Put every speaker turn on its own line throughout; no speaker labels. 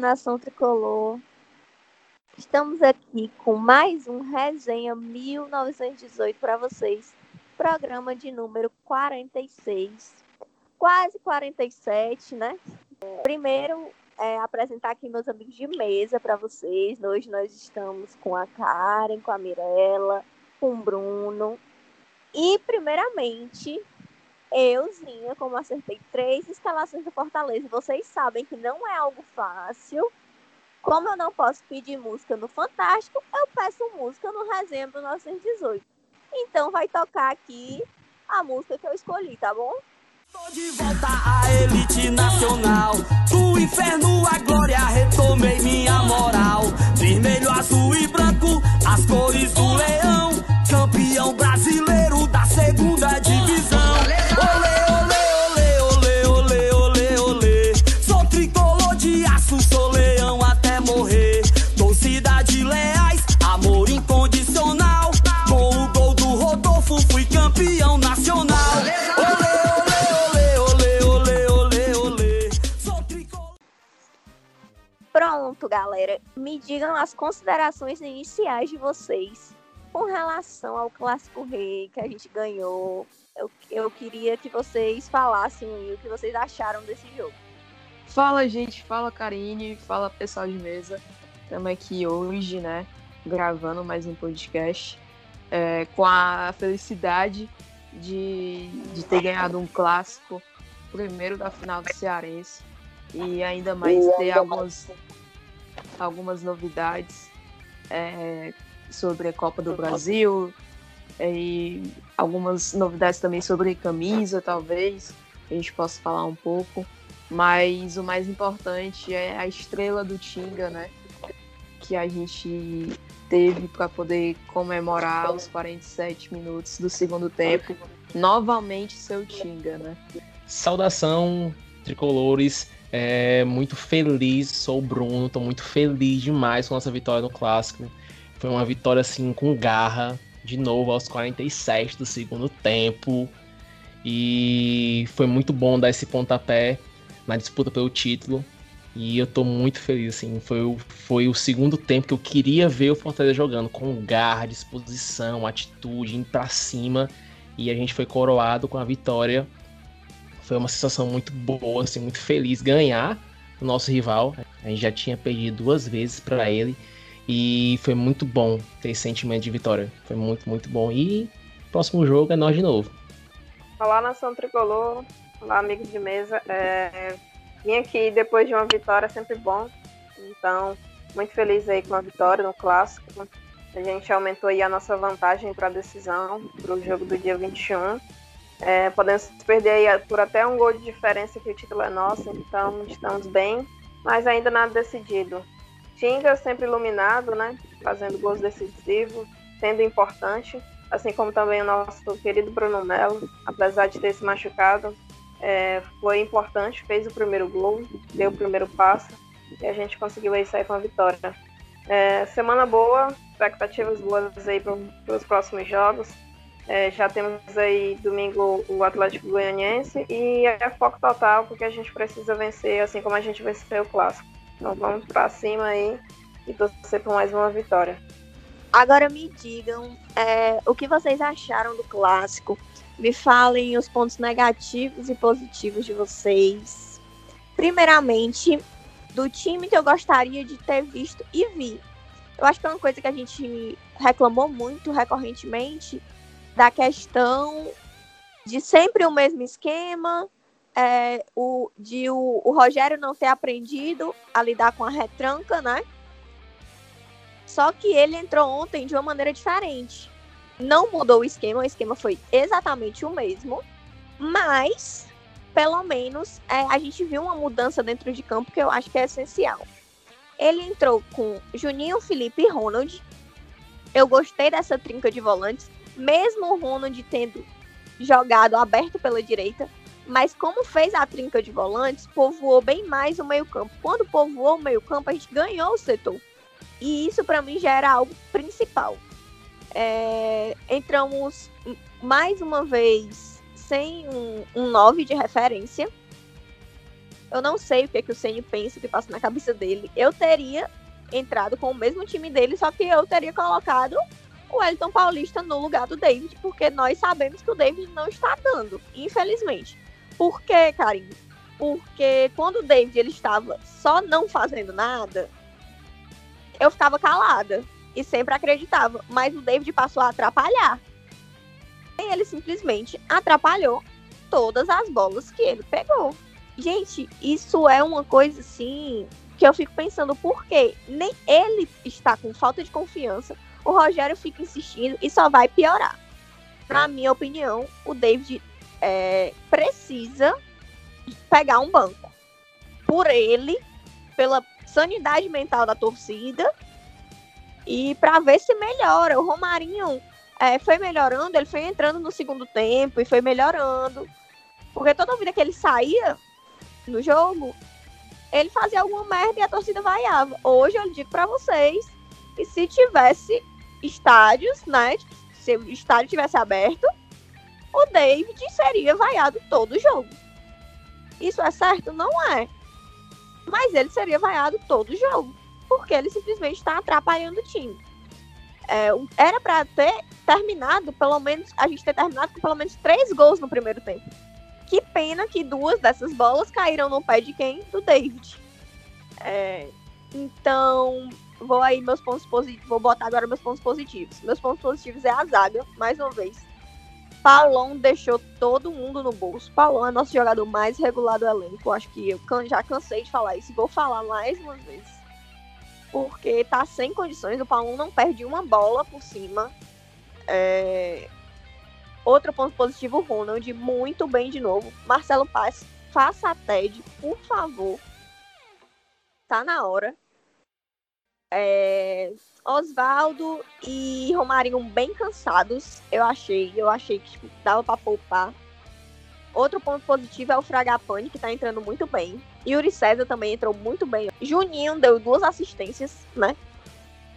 Nação tricolor. Estamos aqui com mais um Resenha 1918 para vocês. Programa de número 46. Quase 47, né? Primeiro, é, apresentar aqui meus amigos de mesa para vocês. Hoje nós estamos com a Karen, com a Mirella, com o Bruno. E, primeiramente, euzinha, como acertei três escalações do Fortaleza, vocês sabem que não é algo fácil. Como eu não posso pedir música no Fantástico, eu peço música no Resenha 1918. Então vai tocar aqui a música que eu escolhi, tá bom?
Tô de volta à elite nacional. Do inferno à glória, retomei minha moral. Vermelho, azul e branco, as cores do leão. Campeão brasileiro da segunda divisão.
Pronto, galera. Me digam as considerações iniciais de vocês com relação ao Clássico Rei que a gente ganhou. Eu, eu queria que vocês falassem o que vocês acharam desse jogo.
Fala, gente. Fala, Karine. Fala, pessoal de mesa. Estamos aqui hoje, né? Gravando mais um podcast. É, com a felicidade de, de ter ganhado um clássico, primeiro da final do Cearense e ainda mais ter algumas, algumas novidades é, sobre a Copa do Brasil é, e algumas novidades também sobre camisa, talvez a gente possa falar um pouco. Mas o mais importante é a estrela do Tinga, né? Que a gente teve para poder comemorar os 47 minutos do segundo tempo. Novamente seu Tinga, né?
Saudação, tricolores. É, muito feliz, sou o Bruno, tô muito feliz demais com nossa vitória no clássico. Foi uma vitória assim com garra, de novo aos 47 do segundo tempo. E foi muito bom dar esse pontapé na disputa pelo título. E eu tô muito feliz, assim. Foi, o, foi o segundo tempo que eu queria ver o Fortaleza jogando, com garra, disposição, atitude, indo pra cima. E a gente foi coroado com a vitória foi uma sensação muito boa, assim, muito feliz ganhar o nosso rival. A gente já tinha perdido duas vezes para ele e foi muito bom ter esse sentimento de vitória. Foi muito, muito bom. E próximo jogo é nós de novo.
Olá, nação tricolor. Olá, amigos de mesa. É... Vim aqui depois de uma vitória é sempre bom. Então, muito feliz aí com a vitória no clássico. A gente aumentou aí a nossa vantagem para a decisão, para o jogo do dia 21. É, podemos perder por até um gol de diferença que o título é nosso, então estamos bem, mas ainda nada decidido. Tinga sempre iluminado, né? Fazendo gols decisivos, sendo importante, assim como também o nosso querido Bruno Melo, apesar de ter se machucado, é, foi importante, fez o primeiro gol, deu o primeiro passo e a gente conseguiu aí sair com a vitória. É, semana boa, expectativas boas aí para os próximos jogos. É, já temos aí domingo o Atlético Goianiense e é foco total porque a gente precisa vencer, assim como a gente venceu o clássico. Então vamos para cima aí e torcer por mais uma vitória.
Agora me digam é, o que vocês acharam do clássico. Me falem os pontos negativos e positivos de vocês. Primeiramente, do time que eu gostaria de ter visto e vi. Eu acho que é uma coisa que a gente reclamou muito recorrentemente da questão de sempre o mesmo esquema, é, o, de o, o, Rogério não ter aprendido a lidar com a retranca, né? Só que ele entrou ontem de uma maneira diferente. Não mudou o esquema, o esquema foi exatamente o mesmo, mas pelo menos é, a gente viu uma mudança dentro de campo que eu acho que é essencial. Ele entrou com Juninho, Felipe e Ronald. Eu gostei dessa trinca de volantes mesmo o Ronald tendo jogado aberto pela direita, mas como fez a trinca de volantes, povoou bem mais o meio-campo. Quando povoou o meio-campo, a gente ganhou o setor. E isso para mim já era algo principal. É, entramos mais uma vez sem um, um 9 de referência. Eu não sei o que, é que o Senna pensa, o que passa na cabeça dele. Eu teria entrado com o mesmo time dele, só que eu teria colocado o Elton Paulista no lugar do David, porque nós sabemos que o David não está dando, infelizmente. Por quê, Karim? Porque quando o David ele estava só não fazendo nada, eu ficava calada e sempre acreditava, mas o David passou a atrapalhar. E ele simplesmente atrapalhou todas as bolas que ele pegou. Gente, isso é uma coisa assim que eu fico pensando por quê? Nem ele está com falta de confiança, o Rogério fica insistindo e só vai piorar. Na minha opinião, o David é, precisa pegar um banco. Por ele, pela sanidade mental da torcida e para ver se melhora. O Romarinho é, foi melhorando, ele foi entrando no segundo tempo e foi melhorando. Porque toda vida que ele saía no jogo, ele fazia alguma merda e a torcida vaiava. Hoje eu digo para vocês que se tivesse estádios, né? Se o estádio tivesse aberto, o David seria vaiado todo jogo. Isso é certo? Não é. Mas ele seria vaiado todo jogo. Porque ele simplesmente está atrapalhando o time. É, era para ter terminado, pelo menos, a gente ter terminado com pelo menos três gols no primeiro tempo. Que pena que duas dessas bolas caíram no pé de quem? Do David. É, então, vou aí meus pontos positivos. Vou botar agora meus pontos positivos. Meus pontos positivos é a zaga, mais uma vez. Paulão deixou todo mundo no bolso. Paulão é nosso jogador mais regular do elenco. Acho que eu já cansei de falar isso. Vou falar mais uma vez. Porque tá sem condições. O Paulão não perde uma bola por cima. É... Outro ponto positivo, o Ronald, muito bem de novo. Marcelo Paz, faça a TED, por favor. Tá na hora. É... Oswaldo e Romarinho bem cansados, eu achei. Eu achei que tipo, dava para poupar. Outro ponto positivo é o Fragapane, que tá entrando muito bem. Yuri César também entrou muito bem. Juninho deu duas assistências, né?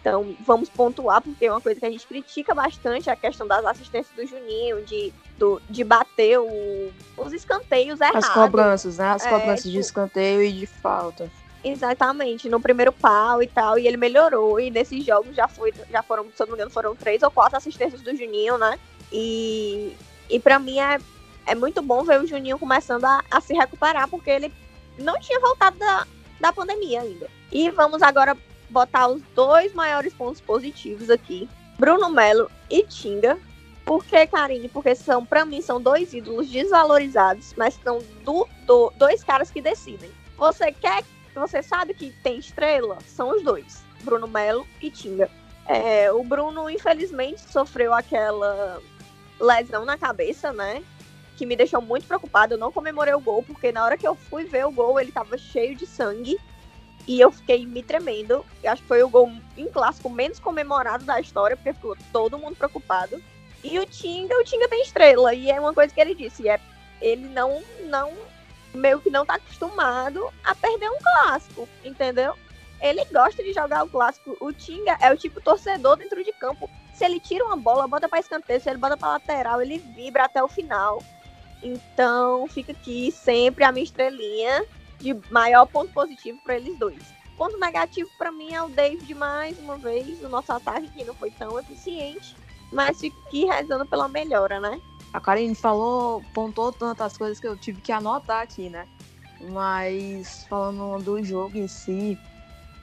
Então, vamos pontuar, porque é uma coisa que a gente critica bastante a questão das assistências do Juninho, de, do, de bater o, os escanteios errados.
As cobranças, né? As é, cobranças tipo, de escanteio e de falta.
Exatamente, no primeiro pau e tal, e ele melhorou. E nesses jogos já, foi, já foram, se eu não me engano, foram três ou quatro assistências do Juninho, né? E, e para mim é, é muito bom ver o Juninho começando a, a se recuperar, porque ele não tinha voltado da, da pandemia ainda. E vamos agora botar os dois maiores pontos positivos aqui: Bruno Melo e Tinga. Por que, Karine? Porque são, para mim, são dois ídolos desvalorizados, mas são do, do, dois caras que decidem. Você quer, você sabe que tem estrela? São os dois, Bruno Melo e Tinga. É, o Bruno, infelizmente, sofreu aquela lesão na cabeça, né? Que me deixou muito preocupado. Eu não comemorei o gol, porque na hora que eu fui ver o gol, ele tava cheio de sangue. E eu fiquei me tremendo. Eu acho que foi o gol em clássico menos comemorado da história, porque ficou todo mundo preocupado. E o Tinga, o Tinga tem estrela. E é uma coisa que ele disse: é, ele não, não, meio que não tá acostumado a perder um clássico, entendeu? Ele gosta de jogar o clássico. O Tinga é o tipo torcedor dentro de campo. Se ele tira uma bola, bota para escanteio, se ele bota para lateral, ele vibra até o final. Então, fica aqui sempre a minha estrelinha de maior ponto positivo para eles dois. Ponto negativo para mim é o David mais uma vez, o nosso ataque que não foi tão eficiente, mas fico aqui rezando pela melhora, né?
A Karine falou, pontou tantas coisas que eu tive que anotar aqui, né? Mas falando do jogo em si.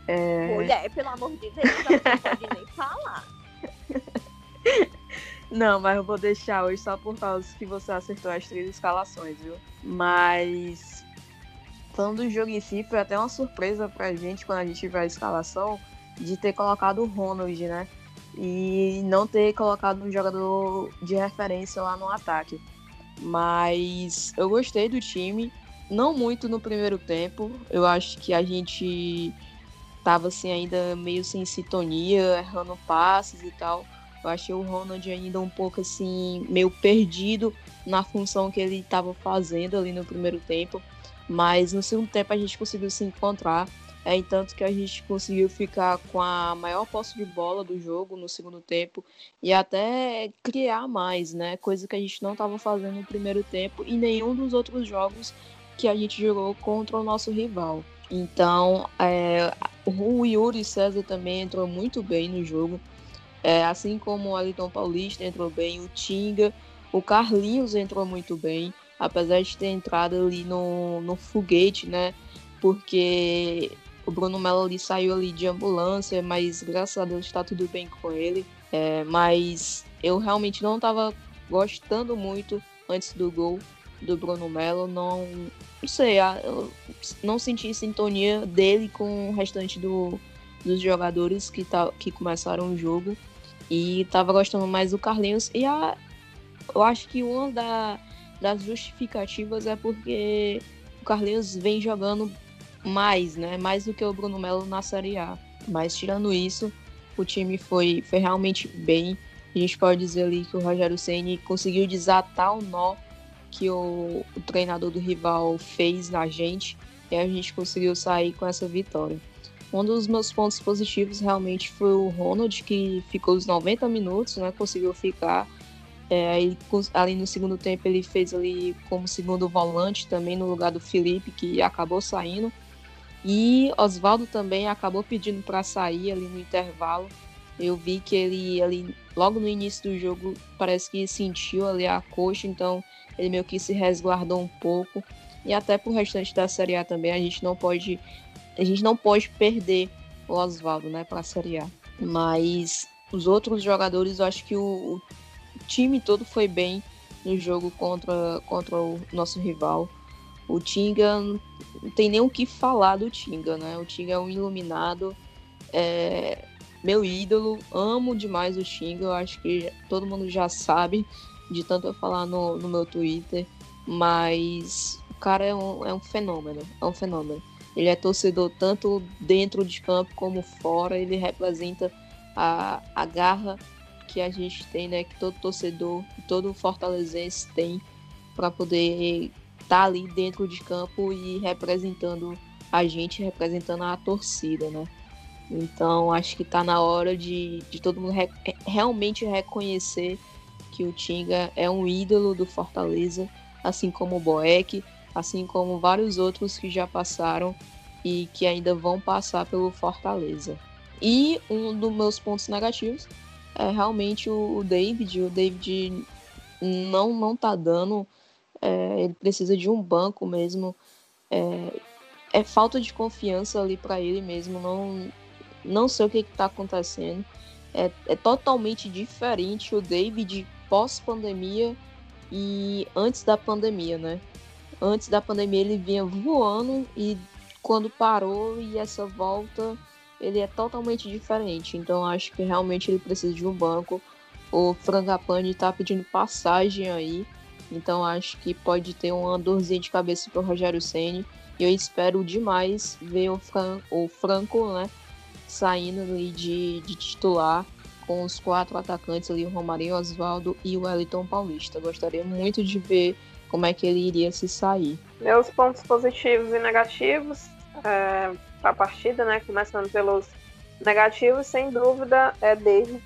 É... Mulher, pelo amor de Deus, não pode nem falar.
Não, mas eu vou deixar hoje só por causa que você acertou as três escalações, viu? Mas falando do jogo em si, foi até uma surpresa pra gente quando a gente viu a escalação de ter colocado o Ronald, né? E não ter colocado um jogador de referência lá no ataque. Mas eu gostei do time, não muito no primeiro tempo. Eu acho que a gente tava assim ainda meio sem sintonia, errando passes e tal. Eu achei o Ronald ainda um pouco assim, meio perdido na função que ele estava fazendo ali no primeiro tempo. Mas no segundo tempo a gente conseguiu se encontrar. É, tanto que a gente conseguiu ficar com a maior posse de bola do jogo no segundo tempo e até criar mais, né? Coisa que a gente não estava fazendo no primeiro tempo e nenhum dos outros jogos que a gente jogou contra o nosso rival. Então, é, o Yuri César também entrou muito bem no jogo. É, assim como o Aliton Paulista entrou bem, o Tinga, o Carlinhos entrou muito bem, apesar de ter entrado ali no, no foguete, né? Porque o Bruno Melo ali saiu ali de ambulância, mas graças a Deus está tudo bem com ele. É, mas eu realmente não estava gostando muito antes do gol do Bruno Melo. Não, não sei, eu não senti sintonia dele com o restante do, dos jogadores que, tá, que começaram o jogo. E tava gostando mais do Carlinhos. E a, eu acho que uma da, das justificativas é porque o Carlinhos vem jogando mais, né? Mais do que o Bruno Melo na Série A. Mas tirando isso, o time foi, foi realmente bem. A gente pode dizer ali que o Rogério Ceni conseguiu desatar o nó que o, o treinador do rival fez na gente e a gente conseguiu sair com essa vitória. Um dos meus pontos positivos realmente foi o Ronald, que ficou os 90 minutos, né? Conseguiu ficar. É, ali no segundo tempo ele fez ali como segundo volante também no lugar do Felipe, que acabou saindo. E Oswaldo também acabou pedindo para sair ali no intervalo. Eu vi que ele ali logo no início do jogo parece que sentiu ali a coxa, então ele meio que se resguardou um pouco. E até pro restante da Série A também a gente não pode a gente não pode perder o Oswaldo, né, para a Série A. Mas os outros jogadores, eu acho que o, o, time todo foi bem no jogo contra, contra o nosso rival. O Tinga não tem nem o que falar do Tinga, né? O Tinga é um iluminado, é meu ídolo, amo demais o Tinga, eu acho que todo mundo já sabe, de tanto eu falar no, no meu Twitter, mas o cara é um, é um fenômeno, é um fenômeno. Ele é torcedor tanto dentro de campo como fora. Ele representa a, a garra que a gente tem, né? Que todo torcedor, todo fortalezense tem para poder tá ali dentro de campo e representando a gente, representando a torcida, né? Então acho que está na hora de, de todo mundo re realmente reconhecer que o Tinga é um ídolo do Fortaleza, assim como o Boeck, assim como vários outros que já passaram e que ainda vão passar pelo Fortaleza. E um dos meus pontos negativos é realmente o David. O David não não tá dando, é, ele precisa de um banco mesmo. É, é falta de confiança ali para ele mesmo. Não não sei o que está acontecendo. É, é totalmente diferente o David pós pandemia e antes da pandemia, né? antes da pandemia ele vinha voando e quando parou e essa volta ele é totalmente diferente. Então acho que realmente ele precisa de um banco. O Frangapane tá pedindo passagem aí. Então acho que pode ter uma dorzinha de cabeça para o Rogério Ceni. E eu espero demais ver o, Fran o Franco, né, saindo ali de, de titular com os quatro atacantes ali, o Romarinho, Oswaldo e o Wellington Paulista. Gostaria muito de ver como é que ele iria se sair.
Meus pontos positivos e negativos é, para a partida, né? Começando pelos negativos, sem dúvida, é David,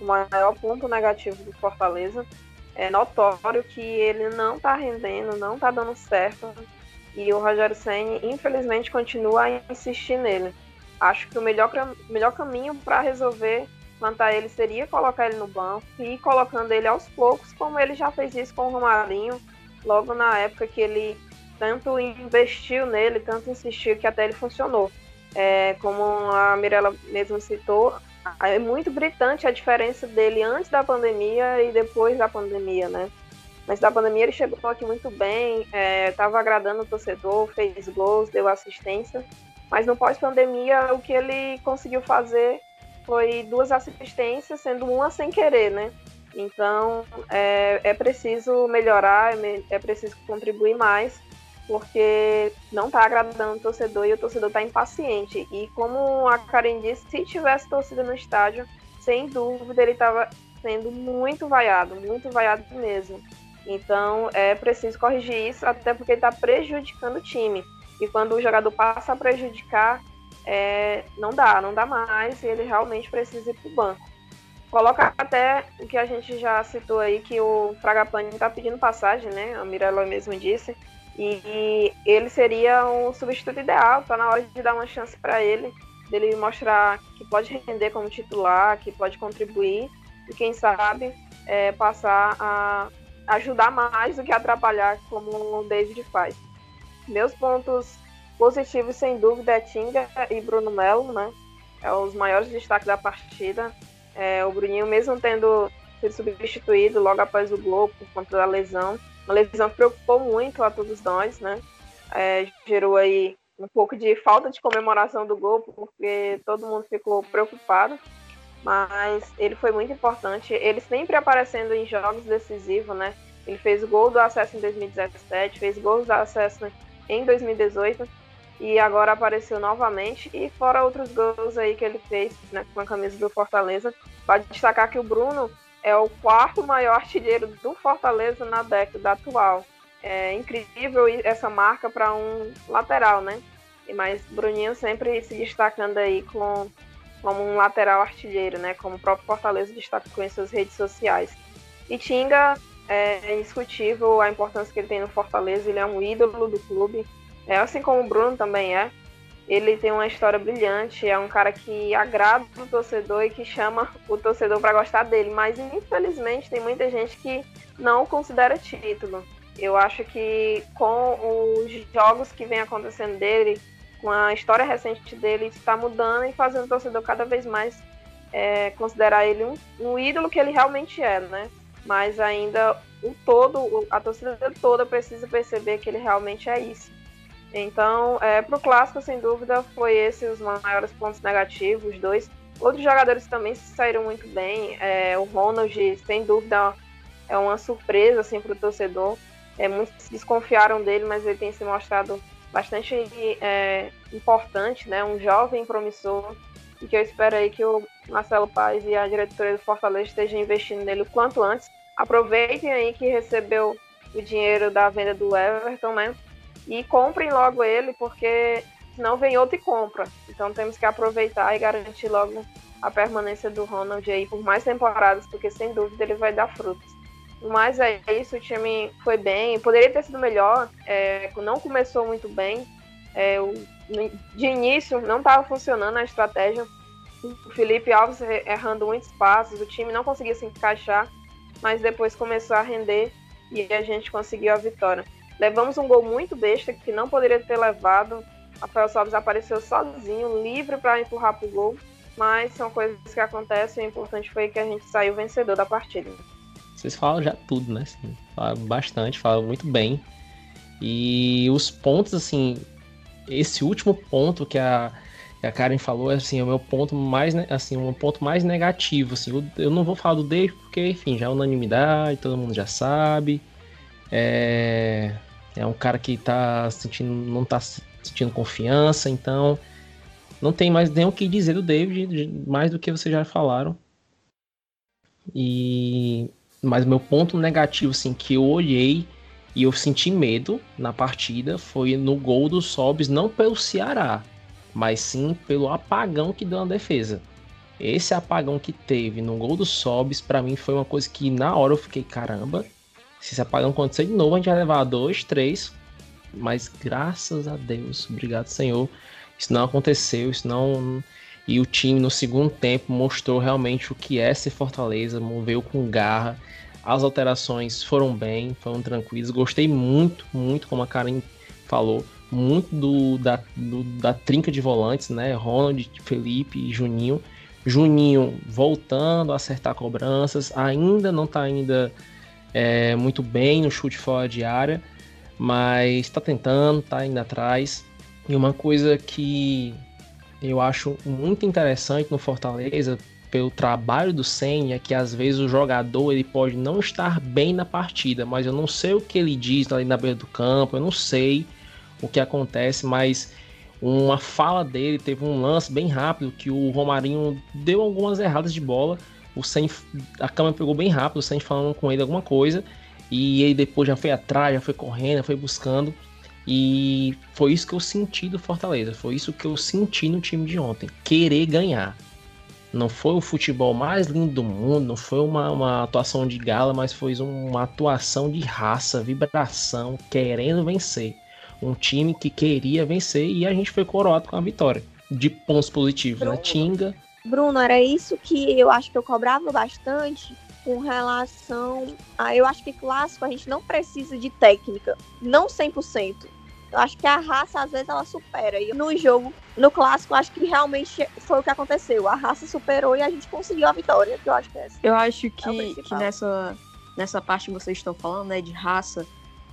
o maior ponto negativo do Fortaleza. É notório que ele não está rendendo, não está dando certo. E o Rogério Senni, infelizmente, continua a insistir nele. Acho que o melhor, melhor caminho para resolver plantar ele seria colocar ele no banco e ir colocando ele aos poucos, como ele já fez isso com o Romarinho, logo na época que ele tanto investiu nele, tanto insistiu que até ele funcionou. É, como a Mirella mesmo citou, é muito gritante a diferença dele antes da pandemia e depois da pandemia, né? Antes da pandemia ele chegou aqui muito bem, estava é, agradando o torcedor, fez gols, deu assistência, mas no pós-pandemia o que ele conseguiu fazer foi duas assistências, sendo uma sem querer, né? Então, é, é preciso melhorar, é, é preciso contribuir mais, porque não está agradando o torcedor e o torcedor está impaciente. E como a Karen disse, se tivesse torcida no estádio, sem dúvida ele estava sendo muito vaiado, muito vaiado mesmo. Então é preciso corrigir isso, até porque está prejudicando o time. E quando o jogador passa a prejudicar, é, não dá, não dá mais, e ele realmente precisa ir para o banco. Coloca até o que a gente já citou aí, que o Fragapane está pedindo passagem, né? A Mirella mesmo disse. E ele seria um substituto ideal, tá na hora de dar uma chance para ele, dele mostrar que pode render como titular, que pode contribuir e quem sabe é, passar a ajudar mais do que atrapalhar, como o David faz. Meus pontos positivos, sem dúvida, é Tinga e Bruno Melo, né? É os maiores destaques da partida. É, o Bruninho, mesmo tendo sido substituído logo após o gol por conta da lesão, uma lesão que preocupou muito a todos nós, né? É, gerou aí um pouco de falta de comemoração do gol, porque todo mundo ficou preocupado mas ele foi muito importante. Ele sempre aparecendo em jogos decisivos, né? Ele fez o gol do acesso em 2017, fez gols do acesso em 2018 e agora apareceu novamente. E fora outros gols aí que ele fez né, com a camisa do Fortaleza. Pode destacar que o Bruno é o quarto maior artilheiro do Fortaleza na década atual. É incrível essa marca para um lateral, né? Mas Bruninho sempre se destacando aí com como um lateral artilheiro, né? Como o próprio Fortaleza destacou em suas redes sociais. E Tinga é indiscutível a importância que ele tem no Fortaleza, ele é um ídolo do clube, é assim como o Bruno também é. Ele tem uma história brilhante, é um cara que agrada o torcedor e que chama o torcedor para gostar dele, mas infelizmente tem muita gente que não considera título. Eu acho que com os jogos que vem acontecendo dele, com a história recente dele, está mudando e fazendo o torcedor cada vez mais é, considerar ele um, um, ídolo que ele realmente é, né? Mas ainda o todo, a torcida toda precisa perceber que ele realmente é isso. Então, é, para o clássico, sem dúvida, foi esse os maiores pontos negativos, os dois. Outros jogadores também saíram muito bem. É, o Ronald, sem dúvida, é uma surpresa assim, para o torcedor. É, muitos desconfiaram dele, mas ele tem se mostrado bastante é, importante, né? Um jovem promissor e que eu espero aí que o Marcelo Paz e a diretoria do Fortaleza estejam investindo nele o quanto antes. Aproveitem aí que recebeu o dinheiro da venda do Everton, né? E comprem logo ele, porque senão vem outro e compra. Então temos que aproveitar e garantir logo a permanência do Ronald aí por mais temporadas, porque sem dúvida ele vai dar frutos. Mas é isso, o time foi bem. Poderia ter sido melhor, é, não começou muito bem. É, o, de início não estava funcionando a estratégia. O Felipe Alves errando muitos passos, o time não conseguia se encaixar, mas depois começou a render e a gente conseguiu a vitória. Levamos um gol muito besta que não poderia ter levado. Rafael Sobres apareceu sozinho, livre para empurrar para o gol, mas são coisas que acontecem. O importante foi que a gente saiu vencedor da partida.
Vocês falam já tudo, né? Assim, falam bastante, falam muito bem. E os pontos, assim, esse último ponto que a, que a Karen falou, assim, é o meu ponto mais, assim, um ponto mais negativo, assim. Eu, eu não vou falar do Dave porque, enfim, já é unanimidade, todo mundo já sabe. É, é um cara que tá sentindo, não tá sentindo confiança, então não tem mais nem o que dizer do David, mais do que vocês já falaram. E mas meu ponto negativo, assim, que eu olhei e eu senti medo na partida foi no gol do Sobs, não pelo Ceará, mas sim pelo apagão que deu na defesa. Esse apagão que teve no gol do Sobs, para mim foi uma coisa que na hora eu fiquei, caramba, se esse apagão acontecer de novo, a gente vai levar dois, três. Mas graças a Deus, obrigado Senhor, isso não aconteceu, isso não e o time no segundo tempo mostrou realmente o que é ser Fortaleza, moveu com garra. As alterações foram bem, foram tranquilas. Gostei muito, muito, como a Karen falou, muito do, da, do, da trinca de volantes, né? Ronald, Felipe e Juninho. Juninho voltando a acertar cobranças, ainda não está ainda é, muito bem no chute fora de área, mas está tentando, está indo atrás. E uma coisa que eu acho muito interessante no Fortaleza pelo trabalho do Senna é que às vezes o jogador ele pode não estar bem na partida, mas eu não sei o que ele diz ali na beira do campo, eu não sei o que acontece, mas uma fala dele teve um lance bem rápido que o Romarinho deu algumas erradas de bola, o Senna, a câmera pegou bem rápido, o Senna falando com ele alguma coisa e ele depois já foi atrás, já foi correndo, já foi buscando e foi isso que eu senti do Fortaleza. Foi isso que eu senti no time de ontem. Querer ganhar. Não foi o futebol mais lindo do mundo, não foi uma, uma atuação de gala, mas foi uma atuação de raça, vibração, querendo vencer. Um time que queria vencer e a gente foi coroado com a vitória. De pontos positivos, né? Tinga.
Bruno, era isso que eu acho que eu cobrava bastante com relação a. Eu acho que clássico a gente não precisa de técnica, não 100%. Eu acho que a raça, às vezes, ela supera. E no jogo, no clássico, acho que realmente foi o que aconteceu. A raça superou e a gente conseguiu a vitória, que eu acho que é essa.
Eu acho que, é que nessa, nessa parte que vocês estão falando, né, de raça,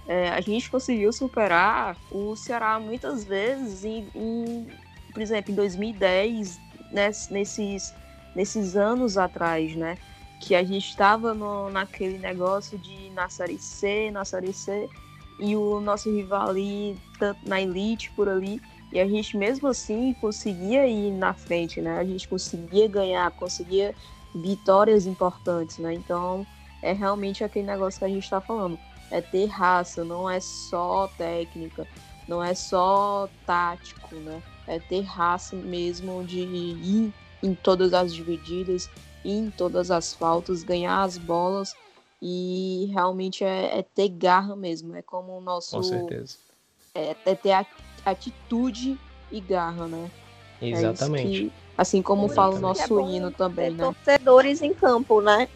é, a gente conseguiu superar o Ceará muitas vezes em, em por exemplo, em 2010, né, nesses, nesses anos atrás, né? Que a gente estava naquele negócio de na Série C, na Série C, e o nosso rival ali na elite por ali e a gente mesmo assim conseguia ir na frente, né? A gente conseguia ganhar, conseguia vitórias importantes, né? Então é realmente aquele negócio que a gente está falando, é ter raça, não é só técnica, não é só tático, né? É ter raça mesmo de ir em todas as divididas, ir em todas as faltas, ganhar as bolas e realmente é, é, ter garra mesmo. É como o nosso.
Com certeza.
É, é ter atitude e garra, né?
É Exatamente. É que,
assim como fala o nosso é hino também, né?
Torcedores em campo, né?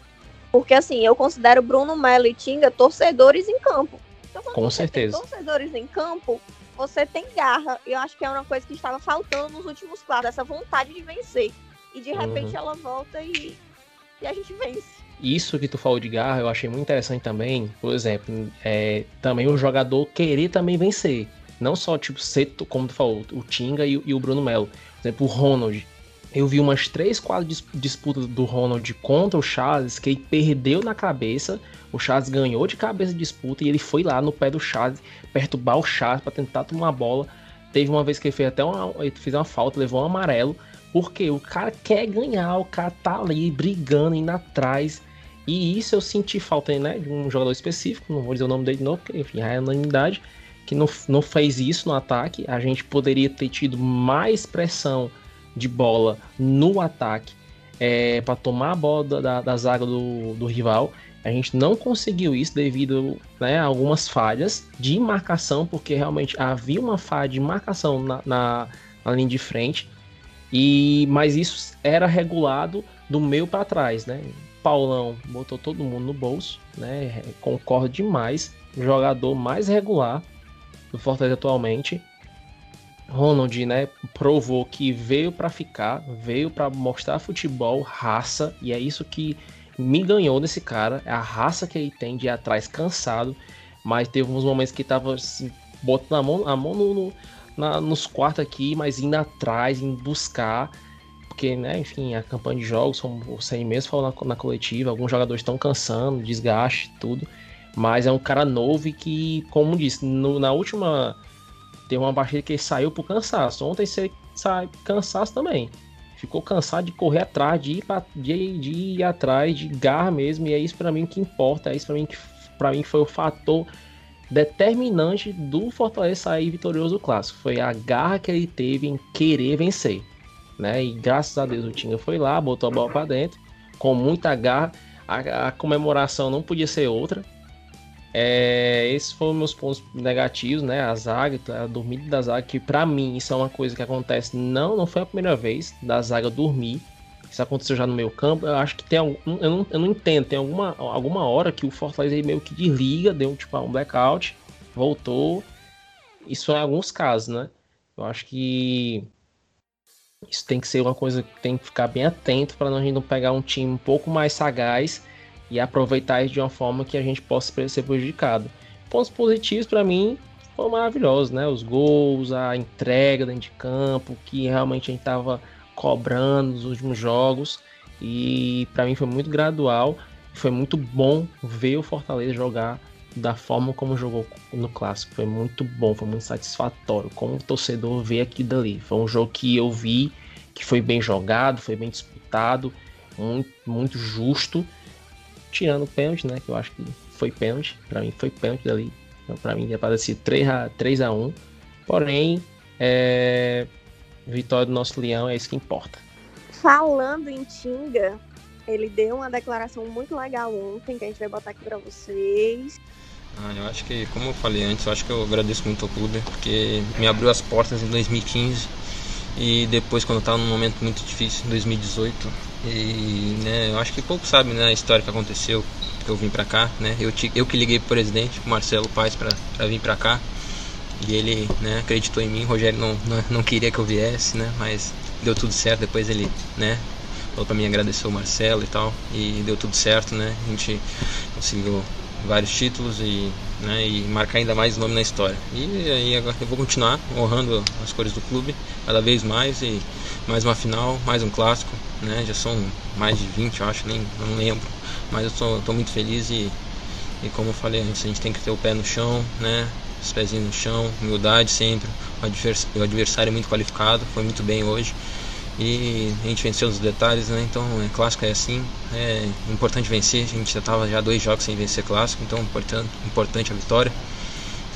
Porque assim, eu considero Bruno Melo e Tinga torcedores em campo.
Então, Com certeza.
torcedores em campo, você tem garra. Eu acho que é uma coisa que estava faltando nos últimos quadros, essa vontade de vencer. E de repente uhum. ela volta e, e a gente vence.
Isso que tu falou de garra, eu achei muito interessante também. Por exemplo, é, também o jogador querer também vencer. Não só, tipo, ser, como tu falou, o Tinga e, e o Bruno Melo. Por exemplo, o Ronald. Eu vi umas três, quatro disputas do Ronald contra o Charles que ele perdeu na cabeça. O Charles ganhou de cabeça de disputa e ele foi lá no pé do Charles perturbar o Charles para tentar tomar a bola. Teve uma vez que ele fez até uma, ele fez uma falta, levou um amarelo. Porque o cara quer ganhar, o cara tá ali brigando, indo atrás. E isso eu senti falta né, de um jogador específico, não vou dizer o nome dele de novo, porque enfim, é unanimidade, que não, não fez isso no ataque. A gente poderia ter tido mais pressão de bola no ataque é, para tomar a bola da, da zaga do, do rival. A gente não conseguiu isso devido né, a algumas falhas de marcação, porque realmente havia uma falha de marcação na, na, na linha de frente. E mas isso era regulado do meio para trás, né? Paulão botou todo mundo no bolso, né? Concordo demais. Jogador mais regular do Fortaleza atualmente. Ronald, né, provou que veio para ficar, veio para mostrar futebol, raça, e é isso que me ganhou nesse cara, é a raça que ele tem de ir atrás cansado, mas teve uns momentos que tava assim, botando a mão, a mão no, no na, nos quartos aqui, mas indo atrás, indo buscar porque, né, enfim, a campanha de jogos, como você mesmo falou na, na coletiva, alguns jogadores estão cansando, desgaste, tudo. Mas é um cara novo e que, como disse, no, na última. Tem uma partida que ele saiu por cansaço. Ontem você sai cansaço também. Ficou cansado de correr atrás, de ir, pra, de, de ir atrás, de garra mesmo. E é isso para mim que importa. É isso para mim que para mim foi o fator determinante do Fortaleza sair vitorioso do clássico. Foi a garra que ele teve em querer vencer né? E graças a Deus o Tinga foi lá, botou a bola para dentro, com muita garra. A, a, comemoração não podia ser outra. É, esses foram meus pontos negativos, né? A zaga, a dormida da zaga, que para mim isso é uma coisa que acontece. Não, não foi a primeira vez da zaga dormir. Isso aconteceu já no meu campo. Eu acho que tem algum. Eu não, eu não entendo. Tem alguma, alguma hora que o Fortaleza meio que desliga, deu tipo um blackout, voltou. Isso em alguns casos, né? Eu acho que isso tem que ser uma coisa que tem que ficar bem atento para a gente não pegar um time um pouco mais sagaz e aproveitar isso de uma forma que a gente possa ser prejudicado. Pontos positivos para mim foram maravilhosos, né? Os gols, a entrega dentro de campo, que realmente a gente estava cobrando nos últimos jogos e para mim foi muito gradual. Foi muito bom ver o Fortaleza jogar da forma como jogou no clássico. Foi muito bom, foi muito satisfatório. Como torcedor ver aqui dali. Foi um jogo que eu vi que foi bem jogado, foi bem disputado, muito, muito justo. Tirando o pênalti, né? Que eu acho que foi pênalti. Para mim foi pênalti dali. Então, para mim ia parecer 3 a, 3 a 1 Porém, é... vitória do nosso Leão é isso que importa.
falando em Tinga, ele deu uma declaração muito legal ontem, que a gente vai botar aqui para vocês.
Ah, eu acho que, como eu falei antes, eu acho que eu agradeço muito ao clube, porque me abriu as portas em 2015 e depois quando eu estava num momento muito difícil, em 2018. E né, eu acho que pouco sabe né, a história que aconteceu, que eu vim para cá, né? Eu, te, eu que liguei pro presidente, o Marcelo Paes, para vir para cá. E ele né, acreditou em mim, o Rogério não, não, não, queria que eu viesse, né? Mas deu tudo certo, depois ele, né? Falou para mim agradecer o Marcelo e tal, e deu tudo certo, né? A gente conseguiu vários títulos e, né, e marcar ainda mais o nome na história. E aí agora eu vou continuar honrando as cores do clube cada vez mais e mais uma final, mais um clássico, né? Já são mais de 20, eu acho, nem não lembro, mas eu estou muito feliz e, e como eu falei antes, a gente tem que ter o pé no chão, né? Os pezinhos no chão, humildade sempre. O adversário é muito qualificado, foi muito bem hoje e a gente venceu nos detalhes, né? Então, é, clássico é assim, é importante vencer. A gente já estava já dois jogos sem vencer clássico, então importante, importante a vitória.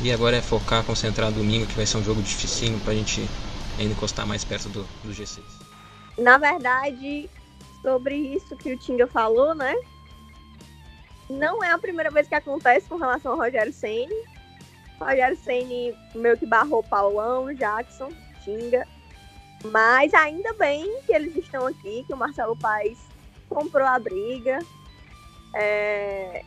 E agora é focar, concentrar domingo, que vai ser um jogo dificinho para a gente ainda encostar mais perto do, do G6.
Na verdade, sobre isso que o Tinga falou, né? Não é a primeira vez que acontece com relação ao Rogério Ceni. Rogério Ceni meio que barrou Paulão, Jackson, Tinga mas ainda bem que eles estão aqui, que o Marcelo Paes comprou a briga. É...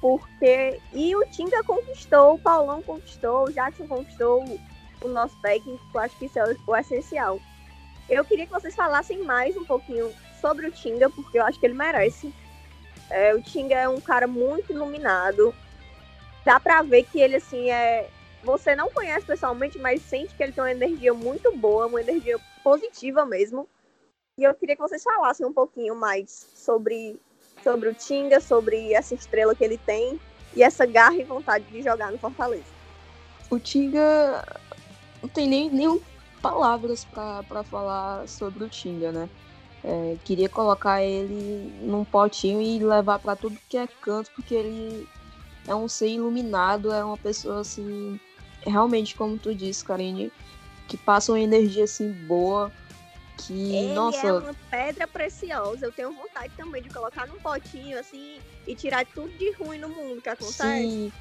Porque. E o Tinga conquistou, o Paulão conquistou, o Jackson conquistou o nosso técnico, acho que isso é o essencial. Eu queria que vocês falassem mais um pouquinho sobre o Tinga, porque eu acho que ele merece. É, o Tinga é um cara muito iluminado. Dá pra ver que ele, assim, é, você não conhece pessoalmente, mas sente que ele tem uma energia muito boa, uma energia positiva mesmo. E eu queria que vocês falassem um pouquinho mais sobre, sobre o Tinga, sobre essa estrela que ele tem e essa garra e vontade de jogar no Fortaleza.
O Tinga não tem nem, nem palavras para falar sobre o Tinga, né? É, queria colocar ele num potinho e levar para tudo que é canto, porque ele é um ser iluminado, é uma pessoa assim realmente, como tu disse, Karine, que passa uma energia assim boa. Que,
Ele
nossa.
é uma pedra preciosa. Eu tenho vontade também de colocar num potinho assim e tirar tudo de ruim no mundo que acontece.
Sim,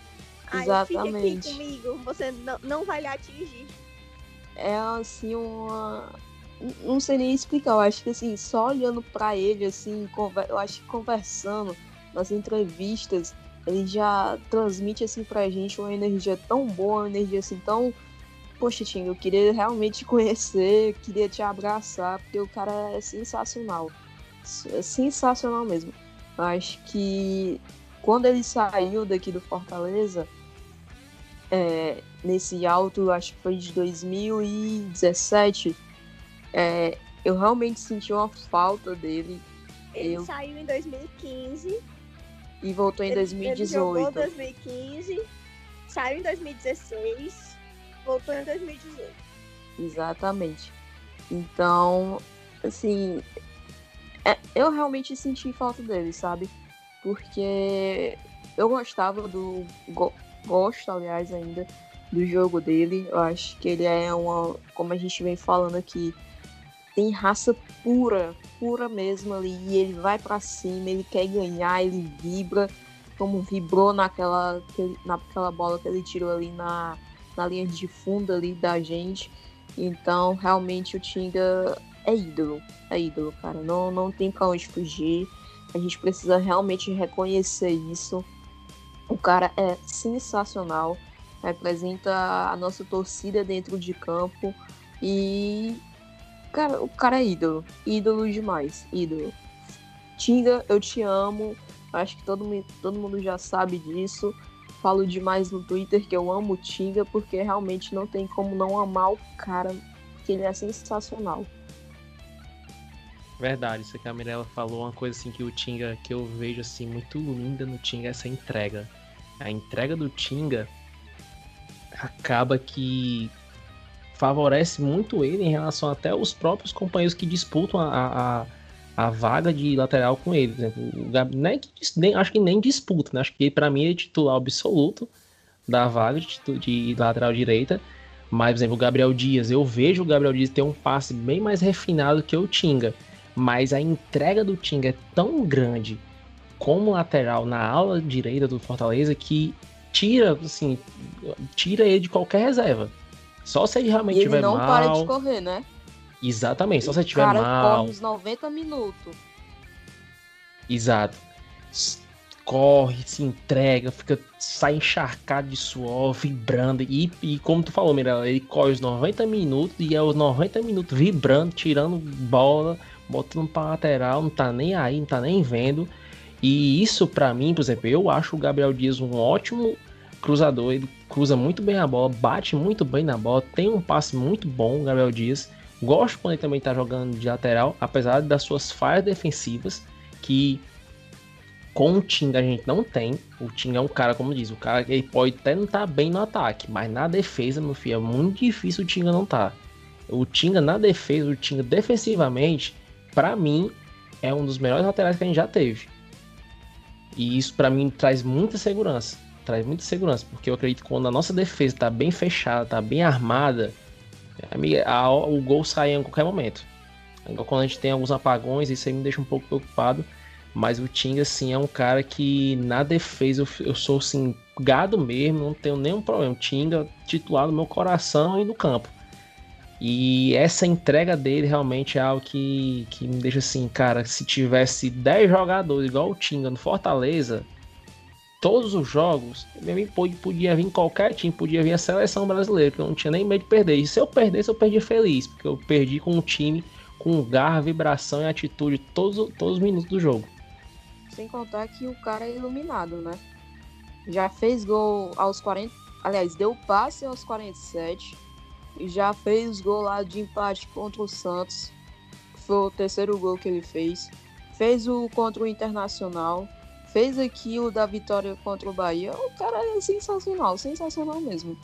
exatamente.
Aí, aqui comigo, você não, não vai lhe atingir.
É assim uma. Não sei nem explicar, eu acho que assim, só olhando para ele, assim, eu acho que conversando nas entrevistas, ele já transmite assim pra gente uma energia tão boa, uma energia assim tão. Poxa, Tim, eu queria realmente te conhecer, queria te abraçar, porque o cara é sensacional. É sensacional mesmo. Eu acho que quando ele saiu daqui do Fortaleza, é, nesse alto, acho que foi de 2017, é, eu realmente senti uma falta dele.
Ele
eu...
saiu em 2015
e voltou em
ele,
2018. Ele
jogou em 2015, saiu em 2016, voltou em 2018.
Exatamente. Então, assim, é, eu realmente senti falta dele, sabe? Porque eu gostava do. Go, gosto, aliás, ainda do jogo dele. Eu acho que ele é uma. Como a gente vem falando aqui, tem raça pura, pura mesmo ali. E ele vai para cima, ele quer ganhar, ele vibra, como vibrou naquela, naquela bola que ele tirou ali na, na linha de fundo ali da gente. Então, realmente, o Tinga é ídolo. É ídolo, cara. Não, não tem pra onde fugir. A gente precisa realmente reconhecer isso. O cara é sensacional. Representa a nossa torcida dentro de campo. E Cara, o cara é ídolo. Ídolo demais. Ídolo. Tinga, eu te amo. Acho que todo, todo mundo já sabe disso. Falo demais no Twitter que eu amo o Tinga, porque realmente não tem como não amar o cara, que ele é sensacional.
Verdade, isso que a Mirella falou, uma coisa assim que o Tinga, que eu vejo assim muito linda no Tinga, é essa entrega. A entrega do Tinga acaba que favorece muito ele em relação até aos próprios companheiros que disputam a, a, a vaga de lateral com ele. Nem, acho que nem disputa, né? acho que para mim ele é titular absoluto da vaga de, de lateral direita, Mas, por exemplo, o Gabriel Dias, eu vejo o Gabriel Dias ter um passe bem mais refinado que o Tinga. Mas a entrega do Tinga é tão grande como lateral na ala direita do Fortaleza que tira, assim, tira ele de qualquer reserva. Só se ele realmente
e ele
tiver
não
mal.
para de correr, né?
Exatamente, só se ele tiver
cara
mal.
corre uns 90 minutos.
Exato. Corre, se entrega, fica, sai encharcado de suor, vibrando. E, e como tu falou, Mirella, ele corre os 90 minutos e é os 90 minutos vibrando, tirando bola, botando pra lateral, não tá nem aí, não tá nem vendo. E isso pra mim, por exemplo, eu acho o Gabriel Dias um ótimo cruzador, ele cruza muito bem a bola, bate muito bem na bola, tem um passe muito bom, o Gabriel Dias. Gosto quando ele também tá jogando de lateral, apesar das suas falhas defensivas, que com o Tinga a gente não tem. O Tinga é um cara, como diz, o cara ele pode até não estar bem no ataque, mas na defesa, meu filho, é muito difícil o Tinga não tá. O Tinga na defesa, o Tinga defensivamente, pra mim, é um dos melhores laterais que a gente já teve. E isso pra mim traz muita segurança. Traz muita segurança, porque eu acredito que quando a nossa defesa tá bem fechada, tá bem armada, amiga, a- o gol sai em qualquer momento. Quando a gente tem alguns apagões, isso aí me deixa um pouco preocupado. Mas o Tinga, assim, é um cara que na defesa eu, eu sou, assim, gado mesmo, não tenho nenhum problema. Tinga, titular no meu coração e no campo. E essa entrega dele realmente é algo que, que me deixa assim, cara, se tivesse 10 jogadores igual o Tinga no Fortaleza, todos os jogos, mesmo podia, podia vir qualquer time, podia vir a seleção brasileira, que eu não tinha nem medo de perder. E se eu perdesse, eu perdi feliz, porque eu perdi com um time com garra, vibração e atitude todos, todos os minutos do jogo.
Sem contar que o cara é iluminado, né? Já fez gol aos 40. Aliás, deu passe aos 47. Já fez gol lá de empate contra o Santos. Foi o terceiro gol que ele fez. Fez o contra o Internacional. Fez aqui o da vitória contra o Bahia. O cara é sensacional, sensacional mesmo.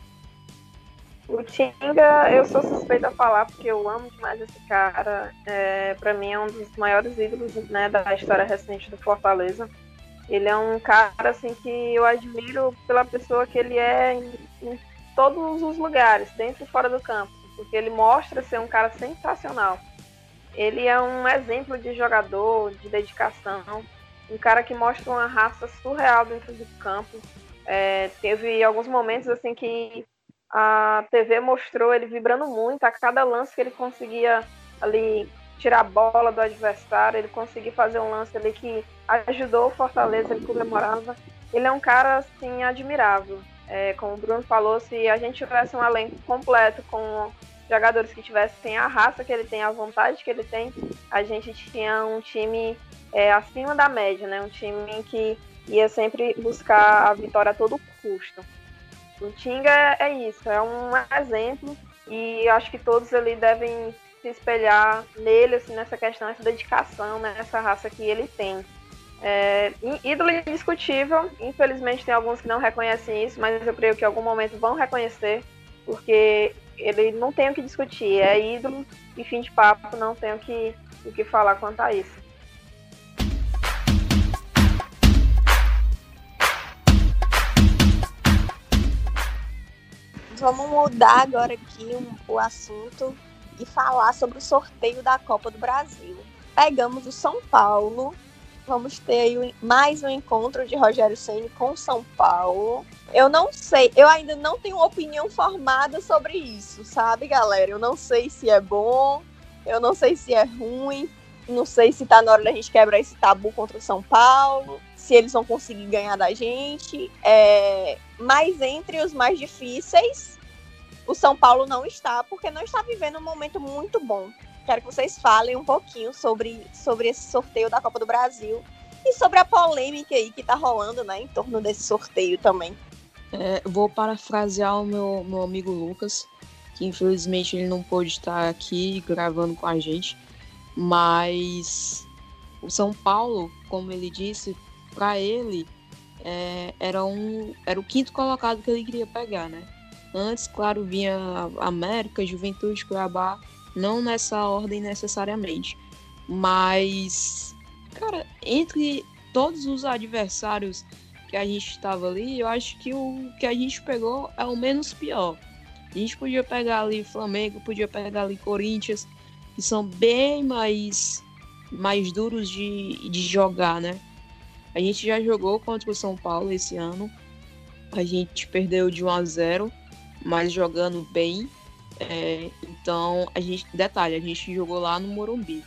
O Tinga, eu sou suspeita a falar porque eu amo demais esse cara. É, para mim é um dos maiores ídolos né, da história recente do Fortaleza. Ele é um cara assim que eu admiro pela pessoa que ele é todos os lugares, dentro e fora do campo, porque ele mostra ser um cara sensacional. Ele é um exemplo de jogador, de dedicação, um cara que mostra uma raça surreal dentro do campo. É, teve alguns momentos assim que a TV mostrou ele vibrando muito a cada lance que ele conseguia ali tirar a bola do adversário, ele conseguia fazer um lance ali que ajudou o Fortaleza, ele comemorava. Ele é um cara assim admirável. É, como o Bruno falou, se a gente tivesse um elenco completo com jogadores que tivessem a raça que ele tem, a vontade que ele tem, a gente tinha um time é, acima da média, né? Um time que ia sempre buscar a vitória a todo custo. O Tinga é isso, é um exemplo e acho que todos ali devem se espelhar nele, assim, nessa questão, essa dedicação, né, essa raça que ele tem. É, ídolo indiscutível, infelizmente tem alguns que não reconhecem isso, mas eu creio que em algum momento vão reconhecer, porque ele não tem o que discutir, é ídolo e fim de papo, não tem o que, o que falar quanto a isso.
Vamos mudar agora aqui um, o assunto e falar sobre o sorteio da Copa do Brasil. Pegamos o São Paulo, vamos ter mais um encontro de Rogério Ceni com São Paulo. Eu não sei, eu ainda não tenho opinião formada sobre isso, sabe, galera? Eu não sei se é bom, eu não sei se é ruim, não sei se tá na hora da gente quebrar esse tabu contra o São Paulo, se eles vão conseguir ganhar da gente. É... Mas entre os mais difíceis, o São Paulo não está, porque não está vivendo um momento muito bom. Quero que vocês falem um pouquinho sobre, sobre esse sorteio da Copa do Brasil e sobre a polêmica aí que tá rolando, né, em torno desse sorteio também.
É, vou parafrasear o meu, meu amigo Lucas, que infelizmente ele não pôde estar aqui gravando com a gente, mas o São Paulo, como ele disse, para ele é, era, um, era o quinto colocado que ele queria pegar, né? Antes, claro, vinha América, Juventude, Cuiabá, não nessa ordem necessariamente, mas, cara, entre todos os adversários que a gente estava ali, eu acho que o que a gente pegou é o menos pior. A gente podia pegar ali Flamengo, podia pegar ali Corinthians, que são bem mais, mais duros de, de jogar, né? A gente já jogou contra o São Paulo esse ano. A gente perdeu de 1 a 0, mas jogando bem. É, então, a gente. Detalhe, a gente jogou lá no Morumbi.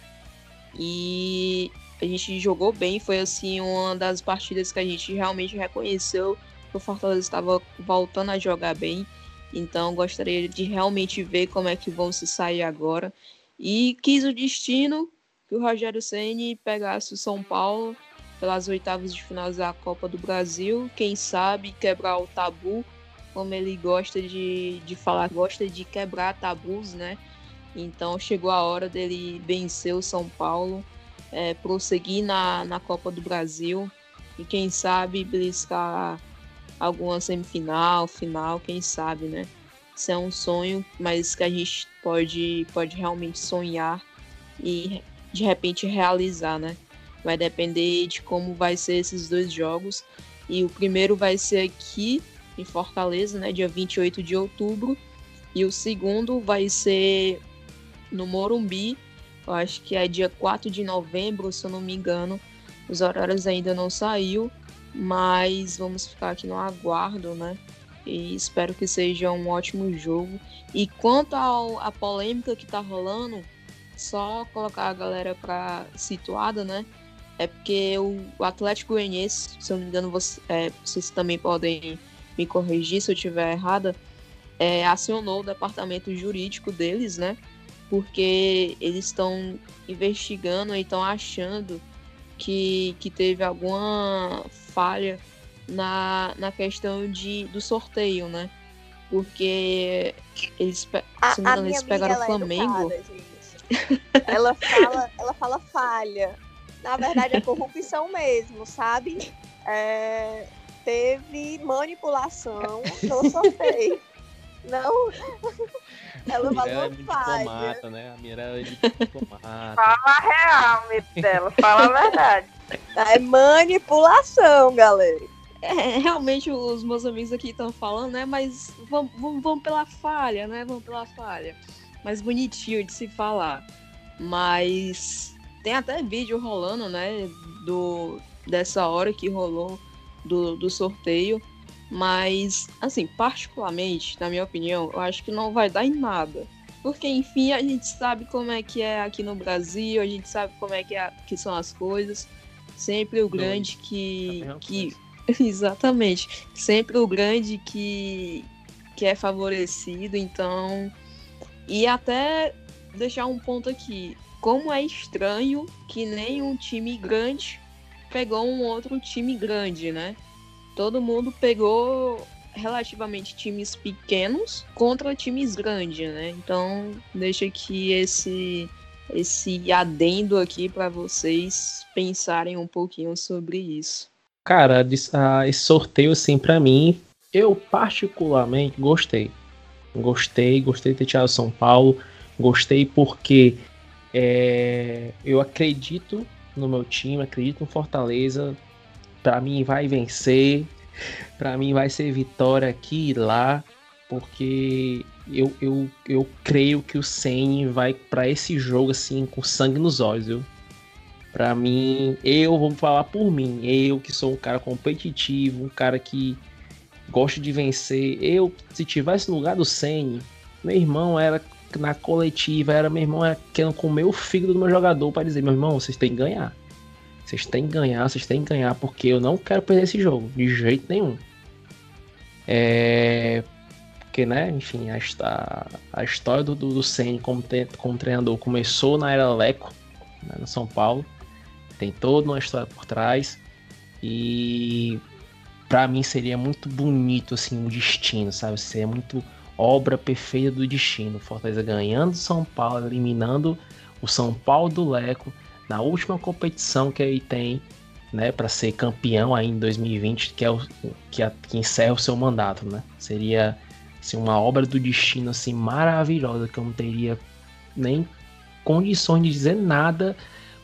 E a gente jogou bem. Foi assim uma das partidas que a gente realmente reconheceu que o Fortaleza estava voltando a jogar bem. Então, gostaria de realmente ver como é que vão se sair agora. E quis o destino que o Rogério Ceni pegasse o São Paulo pelas oitavas de final da Copa do Brasil. Quem sabe quebrar o tabu, como ele gosta de, de falar, gosta de quebrar tabus, né? Então chegou a hora dele vencer o São Paulo, é, prosseguir na, na Copa do Brasil e quem sabe beliscar alguma semifinal, final, quem sabe, né? Isso é um sonho, mas que a gente pode, pode realmente sonhar e de repente realizar, né? Vai depender de como vai ser esses dois jogos. E o primeiro vai ser aqui em Fortaleza, né, dia 28 de outubro, e o segundo vai ser no Morumbi, eu acho que é dia 4 de novembro, se eu não me engano. Os horários ainda não saiu, mas vamos ficar aqui no aguardo, né? E espero que seja um ótimo jogo. E quanto à polêmica que tá rolando, só colocar a galera para situada, né? É porque o, Atlético Goianiense, se eu não me engano, é, vocês também podem me corrigir se eu estiver errada, é, acionou o departamento jurídico deles, né? Porque eles estão investigando e estão achando que, que teve alguma falha na, na questão de, do sorteio, né? Porque eles,
a,
se não me engano, eles pegaram o é Flamengo.
É ela, fala, ela fala falha na verdade é corrupção mesmo, sabe? É, teve manipulação no sorteio. Não. Ela falou
é
falha.
diplomata, né? A Mira é diplomata.
Fala a real, dela, fala a verdade.
É manipulação, galera.
É, realmente os meus amigos aqui estão falando, né? Mas vamos, vamos, vamos pela falha, né? Vamos pela falha. Mais bonitinho de se falar. Mas tem até vídeo rolando, né? Do, dessa hora que rolou do, do sorteio. Mas, assim, particularmente, na minha opinião, eu acho que não vai dar em nada. Porque, enfim, a gente sabe como é que é aqui no Brasil, a gente sabe como é que, é, que são as coisas. Sempre o grande que. que exatamente. Sempre o grande que, que é favorecido, então. E até deixar um ponto aqui como é estranho que nenhum time grande pegou um outro time grande, né? Todo mundo pegou relativamente times pequenos contra times grandes, né? Então, deixa aqui esse esse adendo aqui para vocês pensarem um pouquinho sobre isso.
Cara, esse sorteio assim para mim, eu particularmente gostei. Gostei, gostei de ter tirado São Paulo, gostei porque é, eu acredito no meu time, acredito no Fortaleza. Para mim vai vencer. Para mim vai ser vitória aqui e lá, porque eu, eu, eu creio que o Senni vai para esse jogo assim com sangue nos olhos, viu? Para mim, eu vou falar por mim, eu que sou um cara competitivo, um cara que gosta de vencer. Eu, se tivesse no lugar do Senni, meu irmão era na coletiva era, meu irmão, era querendo comer o fígado do meu jogador para dizer, meu irmão, vocês têm que ganhar. Vocês têm que ganhar, vocês têm que ganhar, porque eu não quero perder esse jogo, de jeito nenhum. É. Porque, né, enfim, a, a história do, do, do Senna como, como treinador começou na era Leco, né, no São Paulo. Tem toda uma história por trás. E para mim seria muito bonito, assim, um destino, sabe? Seria muito obra perfeita do destino. Fortaleza ganhando São Paulo, eliminando o São Paulo do Leco na última competição que ele tem, né, para ser campeão aí em 2020, que é o que, a, que encerra o seu mandato, né? Seria assim, uma obra do destino assim maravilhosa que eu não teria nem condições de dizer nada,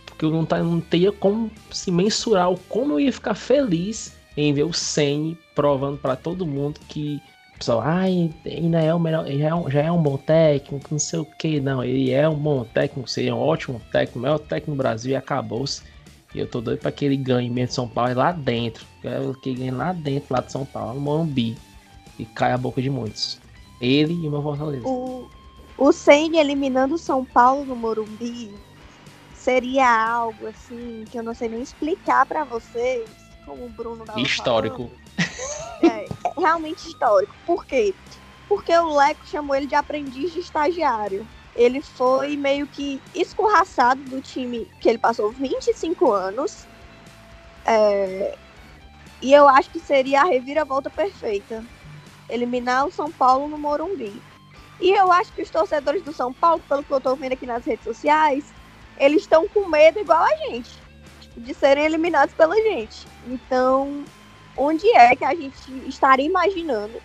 porque eu não, tá, não teria como se mensurar o como eu ia ficar feliz em ver o Senni provando para todo mundo que pessoal, ai, ainda é o melhor, já é, um, já é um bom técnico, não sei o que, não. Ele é um bom técnico, seria um ótimo técnico, o melhor técnico no Brasil e acabou-se. E eu tô doido pra que ele ganhe mesmo de São Paulo lá dentro. Quero que ele ganhe lá dentro, lá de São Paulo, no Morumbi. E cai a boca de muitos. Ele e o meu Fortaleza.
O, o Senna eliminando o São Paulo no Morumbi seria algo assim que eu não sei nem explicar para vocês, como o Bruno
Histórico.
É, é, realmente histórico. Por quê? Porque o Leco chamou ele de aprendiz de estagiário. Ele foi meio que escorraçado do time que ele passou 25 anos. É, e eu acho que seria a reviravolta perfeita. Eliminar o São Paulo no Morumbi. E eu acho que os torcedores do São Paulo, pelo que eu tô vendo aqui nas redes sociais, eles estão com medo igual a gente, de serem eliminados pela gente. Então, onde é que a gente estaria imaginando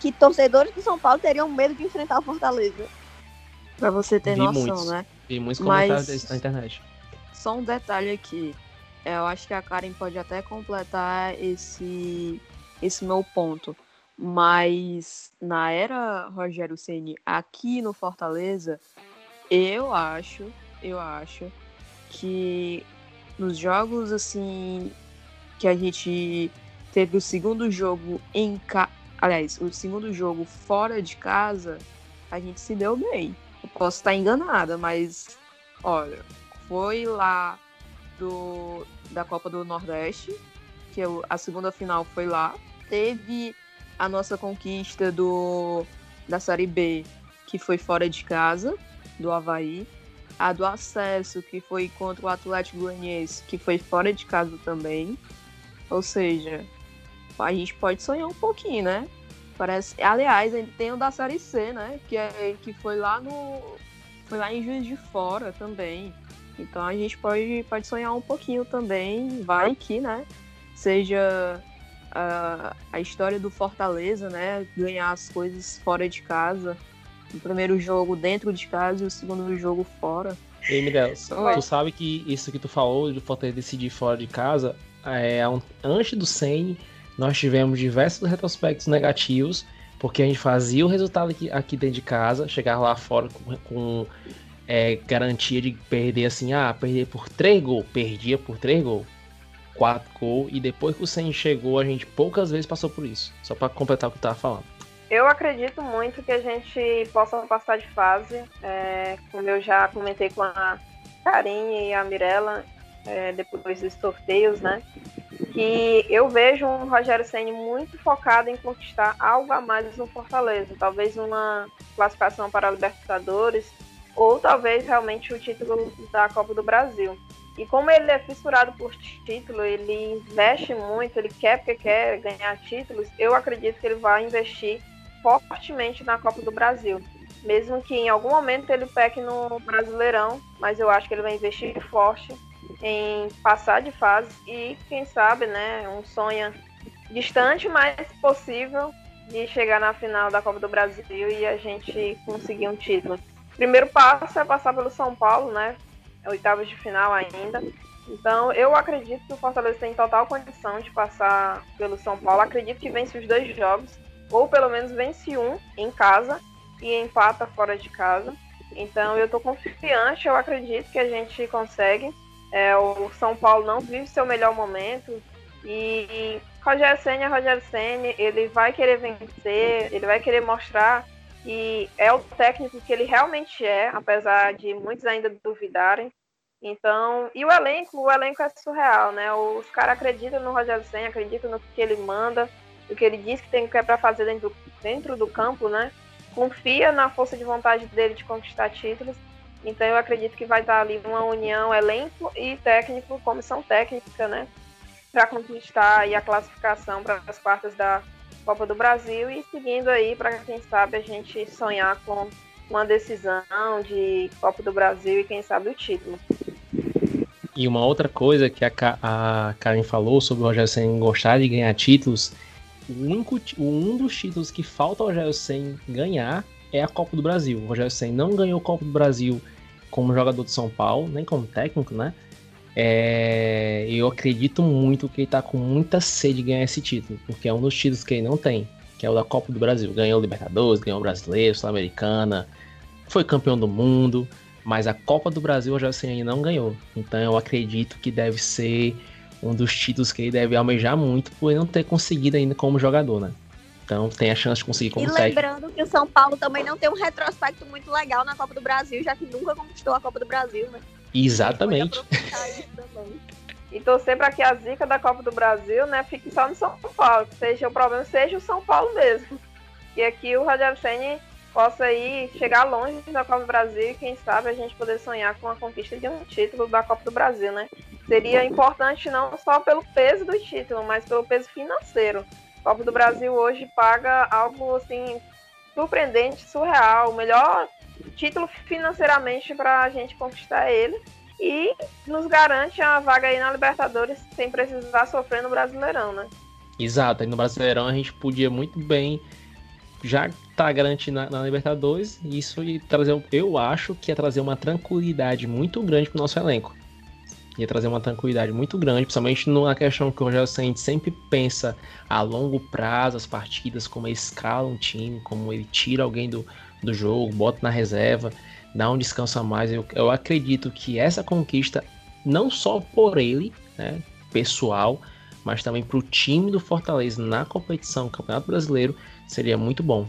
que torcedores do São Paulo teriam medo de enfrentar o Fortaleza?
Pra você ter
Vi
noção,
muitos.
né?
Vi muitos
Mas-
comentários desse na internet.
Só um detalhe aqui. É, Eu acho que a Karen pode até completar esse, esse meu ponto. Mas na era Rogério Ceni aqui no Fortaleza, eu acho, eu acho que nos jogos assim que a gente teve o segundo jogo em ca... aliás, o segundo jogo fora de casa, a gente se deu bem. Eu posso estar enganada, mas olha, foi lá do, da Copa do Nordeste, que eu- a segunda final foi lá. Teve a nossa conquista do, da Série B, que foi fora de casa, do Havaí. A do acesso, que foi contra o Atlético Goianiense, que foi fora de casa também. Ou seja, a gente pode sonhar um pouquinho, né? Parece, aliás, ainda tem o da Série C, né? Que, é, que foi lá no. Foi lá em Juiz de Fora também. Então a gente pode, pode sonhar um pouquinho também, vai que, né? Seja a, a história do Fortaleza, né? Ganhar as coisas fora de casa. O primeiro jogo dentro de casa e o segundo jogo fora.
Ei, Miguel, tu sabe que isso que tu falou de Fortaleza decidir fora de casa, é, um- antes do Senni, nós tivemos diversos retrospectos negativos, porque a gente fazia o resultado aqui, aqui dentro de casa, chegava lá fora com, com, é, garantia de perder assim, ah, perder por 3 gols, perdia por 3 gols, 4 gols, e depois que o Senni chegou, a gente poucas vezes passou por isso, só pra completar o que tu tava falando.
Eu acredito muito que a gente possa passar de fase, é, como eu já comentei com a Karine e a Mirella, é, depois dos sorteios, né? Que eu vejo um Rogério Ceni muito focado em conquistar algo a mais no Fortaleza, talvez uma classificação para a Libertadores ou talvez realmente o título da Copa do Brasil. E como ele é fissurado por título, ele investe muito, ele quer porque quer ganhar títulos, eu acredito que ele vai investir fortemente na Copa do Brasil. Mesmo que em algum momento ele peque no Brasileirão, mas eu acho que ele vai investir forte em passar de fase e, quem sabe, né, um sonho distante, mas possível de chegar na final da Copa do Brasil e a gente conseguir um título. Primeiro passo é passar pelo São Paulo, né? Oitavas de final ainda. Então, eu acredito que o Fortaleza tem total condição de passar pelo São Paulo. Acredito que vence os dois jogos, ou pelo menos vence um em casa e empata fora de casa. Então, eu tô confiante, eu acredito que a gente consegue. É, o São Paulo não vive seu melhor momento e Rogério Senna é Rogério Senna, ele vai querer vencer, ele vai querer mostrar que é o técnico que ele realmente é, apesar de muitos ainda duvidarem. Então, e o elenco, o elenco é surreal, né? Os caras acreditam no Rogério Senna, acreditam no que ele manda, no que ele diz que tem que é para fazer dentro, dentro do campo, né? Confia na força de vontade dele de conquistar títulos. Então, eu acredito que vai estar ali uma união elenco e técnico, comissão técnica, né? Para conquistar a classificação para as quartas da Copa do Brasil e seguindo aí para quem sabe a gente sonhar com uma decisão de Copa do Brasil e quem sabe o título.
E uma outra coisa que a, a Karen falou sobre o Rogério Senna gostar de ganhar títulos, o único, um dos títulos que falta ao Rogério Senna ganhar é a Copa do Brasil. O Rogério Senna não ganhou a Copa do Brasil como jogador de São Paulo, nem como técnico, né? É, eu acredito muito que ele tá com muita sede de ganhar esse título, porque é um dos títulos que ele não tem. que é o da Copa do Brasil. Ganhou o Libertadores, ganhou o Brasileiro, Sul-Americana, foi campeão do mundo, mas a Copa do Brasil o Ceni não ganhou. Então eu acredito que deve ser um dos títulos que ele deve almejar muito por não ter conseguido ainda como jogador, né? Então tem a chance de conseguir como
E lembrando que o São Paulo também não tem um retrospecto muito legal na Copa do Brasil, já que nunca conquistou a Copa do Brasil, né?
Exatamente.
E torcer para que a zica da Copa do Brasil, né, fique só no São Paulo, que seja o problema seja o São Paulo mesmo. E aqui o Rogério Ceni possa aí chegar longe da Copa do Brasil e quem sabe a gente poder sonhar com a conquista de um título da Copa do Brasil, né? Seria importante não só pelo peso do título, mas pelo peso financeiro. Copa do Brasil hoje paga algo assim surpreendente, surreal, o melhor título financeiramente para a gente conquistar ele e nos garante a vaga aí na Libertadores sem precisar sofrer no Brasileirão, né?
Exato, aí no Brasileirão a gente podia muito bem já tá garantido na, na Libertadores, e isso ia trazer, eu acho que ia trazer uma tranquilidade muito grande pro nosso elenco. Ia trazer uma tranquilidade muito grande, principalmente numa questão que o Rogério Ceni sempre pensa a longo prazo, as partidas, como ele escala um time, como ele tira alguém do, do jogo, bota na reserva, dá um descanso a mais. Eu, eu acredito que essa conquista, não só por ele, né, pessoal, mas também para o time do Fortaleza na competição Campeonato Brasileiro, seria muito bom.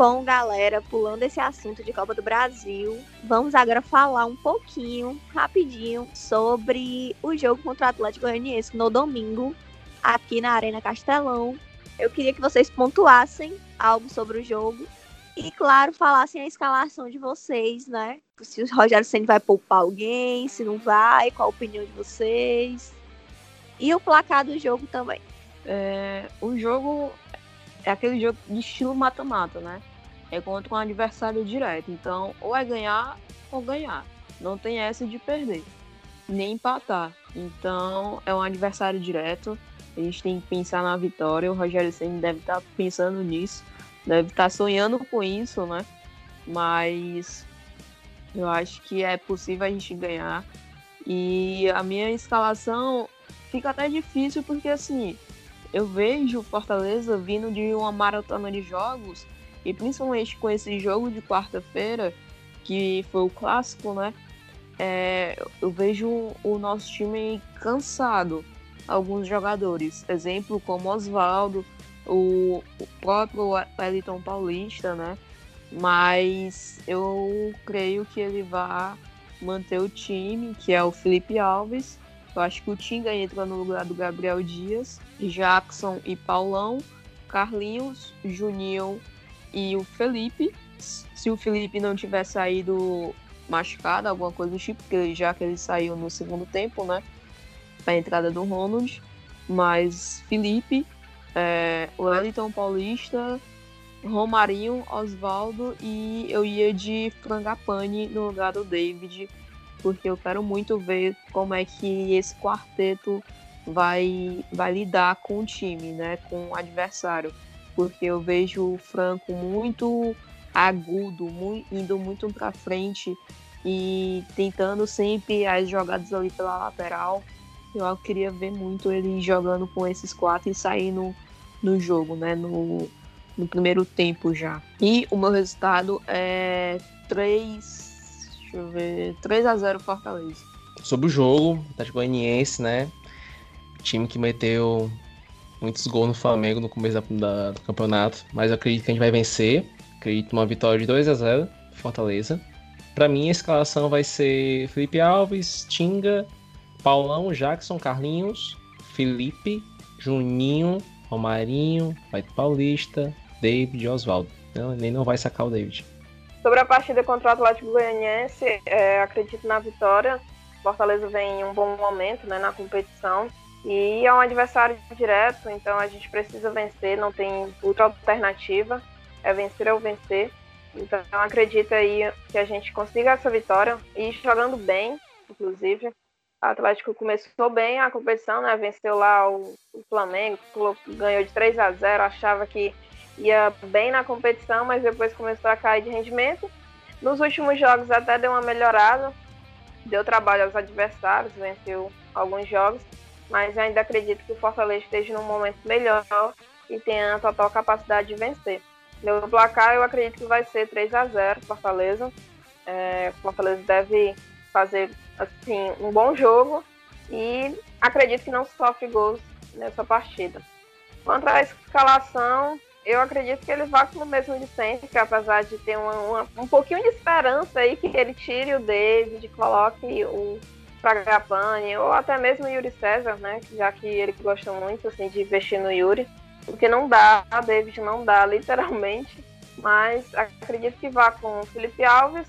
Bom, galera, pulando esse assunto de Copa do Brasil, vamos agora falar um pouquinho, rapidinho, sobre o jogo contra o Atlético Goianiense no domingo, aqui na Arena Castelão. Eu queria que vocês pontuassem algo sobre o jogo e, claro, falassem a escalação de vocês, né? Se o Rogério Ceni vai poupar alguém, se não vai, qual a opinião de vocês. E o placar do jogo também.
É, o jogo é aquele jogo de estilo mata-mata, né? É contra um adversário direto. Então, ou é ganhar ou ganhar. Não tem essa de perder, nem empatar. Então, é um adversário direto. A gente tem que pensar na vitória. O Rogério Ceni deve estar pensando nisso, deve estar sonhando com isso, né? Mas eu acho que é possível a gente ganhar. E a minha escalação fica até difícil porque assim, eu vejo Fortaleza vindo de uma maratona de jogos e principalmente com esse jogo de quarta-feira, que foi o clássico, né? É, eu vejo o nosso time cansado, alguns jogadores. Exemplo como Oswaldo, o, próprio Wellington Paulista, né? Mas eu creio que ele vai manter o time, que é o Felipe Alves. Eu acho que o Tinga entra no lugar do Gabriel Dias, Jackson e Paulão, Carlinhos, Juninho e o Felipe. Se o Felipe não tiver saído machucado, alguma coisa do tipo, porque já que ele saiu no segundo tempo, né? A entrada do Ronald. Mas Felipe, é, Wellington Paulista, Romarinho, Oswaldo e eu ia de Frangapane no lugar do David, porque eu quero muito ver como é que esse quarteto vai, vai lidar com o time, né, com o adversário, porque eu vejo o Franco muito agudo, muito, indo muito para frente e tentando sempre as jogadas ali pela lateral. Eu queria ver muito ele jogando com esses quatro e saindo no jogo, né, no, no primeiro tempo já. E o meu resultado é 3, deixa eu ver, 3 a 0 Fortaleza.
Sobre o jogo, Atlético Goianiense, né? Time que meteu muitos gols no Flamengo no começo da, da, do campeonato, mas eu acredito que a gente vai vencer. Acredito numa vitória de 2 a 0 Fortaleza. Para mim a escalação vai ser Felipe Alves, Tinga, Paulão, Jackson, Carlinhos, Felipe, Juninho, Romarinho, vai Paulista, David e Oswaldo. Nem não vai sacar o David.
Sobre a partida contra o Atlético Goianiense, é, acredito na vitória. Fortaleza vem em um bom momento né, na competição. E é um adversário direto, então a gente precisa vencer, não tem outra alternativa. É vencer ou vencer. Então acredito aí que a gente consiga essa vitória e jogando bem, inclusive. O Atlético começou bem a competição, né? Venceu lá o, o Flamengo, ganhou de 3 a 0 achava que ia bem na competição, mas depois começou a cair de rendimento. Nos últimos jogos até deu uma melhorada, deu trabalho aos adversários, venceu alguns jogos, mas ainda acredito que o Fortaleza esteja num momento melhor e tenha a total capacidade de vencer. Meu placar eu acredito que vai ser 3 a 0 Fortaleza. É, Fortaleza deve fazer assim um bom jogo e acredito que não sofre gols nessa partida. Quanto à escalação, eu acredito que ele vá com o mesmo de sempre, que apesar de ter uma, uma, um pouquinho de esperança aí que ele tire o David, coloque o Fragapane, ou até mesmo Yuri César, né? Já que ele gosta muito assim, de investir no Yuri. Porque não dá, a David não dá, literalmente. Mas acredito que vá com o Felipe Alves,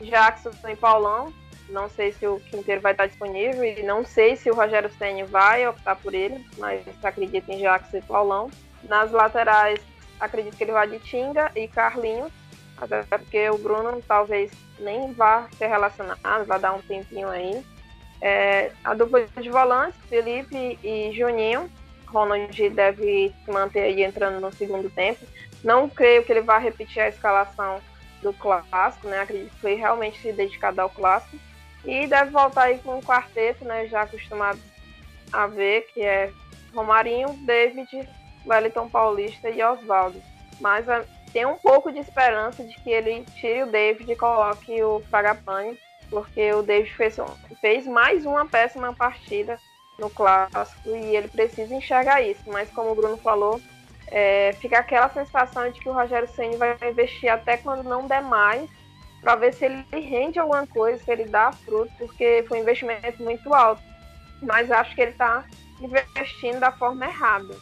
Jackson e Paulão. Não sei se o Quinteiro vai estar disponível e não sei se o Rogério Senna vai optar por ele, mas acredito em Jackson e Paulão. Nas laterais, acredito que ele vai de Tinga e Carlinhos, até porque o Bruno talvez nem vá ser relacionado, vai dar um tempinho aí. É, a dupla de volantes, Felipe e Juninho. Ronald deve se manter aí entrando no segundo tempo. Não creio que ele vá repetir a escalação do clássico, né? Acredito que foi realmente se dedicado ao clássico. E deve voltar aí com um quarteto, né? Já acostumado a ver, que é Romarinho, David, Wellington Paulista e Oswaldo. Mas uh, tem um pouco de esperança de que ele tire o David e coloque o Fragapane, porque o David fez, fez mais uma péssima partida no clássico e ele precisa enxergar isso. Mas como o Bruno falou, é, fica aquela sensação de que o Rogério Ceni vai investir até quando não der mais para ver se ele rende alguma coisa, se ele dá fruto, porque foi um investimento muito alto. Mas acho que ele está investindo da forma errada.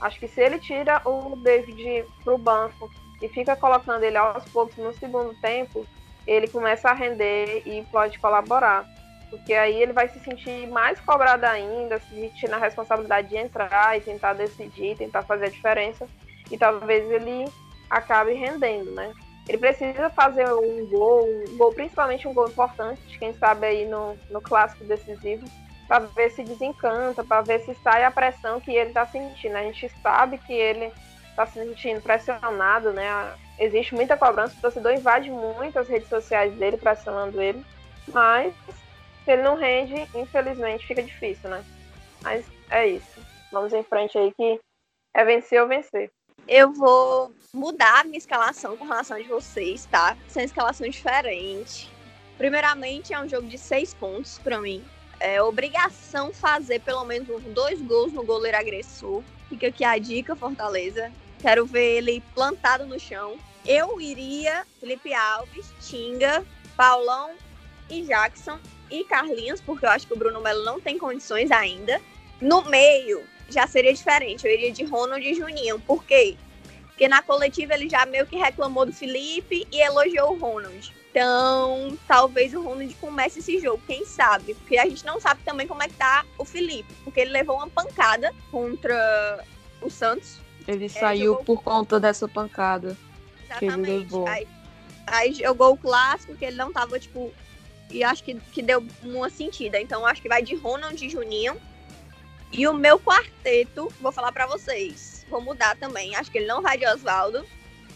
Acho que se ele tira o David para o banco e fica colocando ele aos poucos no segundo tempo, ele começa a render e pode colaborar. Porque aí ele vai se sentir mais cobrado ainda, se sentir na responsabilidade de entrar e tentar decidir, tentar fazer a diferença. E talvez ele acabe rendendo, né? Ele precisa fazer um gol, um gol, principalmente um gol importante, quem sabe aí no, no clássico decisivo, para ver se desencanta, para ver se sai a pressão que ele está sentindo. A gente sabe que ele está se sentindo pressionado, né? Existe muita cobrança, o torcedor invade muito as redes sociais dele, pressionando ele, mas se ele não rende, infelizmente fica difícil, né? Mas é isso. Vamos em frente aí que é vencer ou vencer
eu vou mudar a minha escalação com relação a vocês, tá? Sem escalação diferente. Primeiramente, é um jogo de seis pontos para mim. É obrigação fazer pelo menos dois gols no goleiro agressor. Fica aqui a dica, Fortaleza. Quero ver ele plantado no chão. Eu iria Felipe Alves, Tinga, Paulão e Jackson e Carlinhos, porque eu acho que o Bruno Melo não tem condições ainda. No meio, já seria diferente. Eu iria de Ronald e Juninho. Por quê? Porque na coletiva ele já meio que reclamou do Felipe e elogiou o Ronald. Então, talvez o Ronald comece esse jogo, quem sabe? Porque a gente não sabe também como é que tá o Felipe. Porque ele levou uma pancada contra o Santos.
Ele é, saiu jogou... por conta dessa pancada Exatamente. que ele levou.
Aí, aí jogou o clássico, que ele não tava, tipo... E acho que, que deu uma sentida. Então, acho que vai de Ronald e Juninho. E o meu quarteto, vou falar para vocês, vou mudar também. Acho que ele não vai de Oswaldo.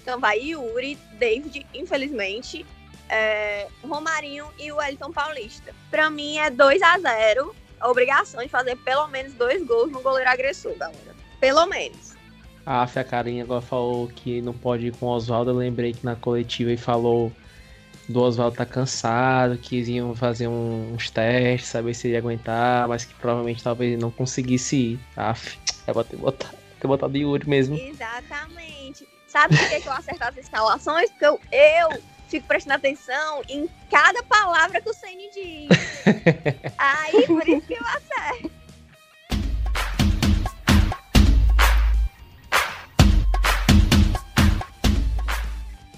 Então vai Yuri, David, infelizmente, é, Romarinho e o Elton Paulista. Para mim é 2 a 0 a obrigação de fazer pelo menos dois gols no goleiro agressor, galera. Pelo menos.
A Carinha agora falou que não pode ir com o Oswaldo. Eu lembrei que na coletiva ele falou do Oswaldo tá cansado, que iam fazer uns testes, saber se ele ia aguentar, mas que provavelmente talvez não conseguisse ir. Aff, é botado, ter botado de Yuri mesmo.
Exatamente. Sabe por que, que eu acerto as escalações? Porque eu, eu fico prestando atenção em cada palavra que o Senni diz. Aí, por isso que eu acerto.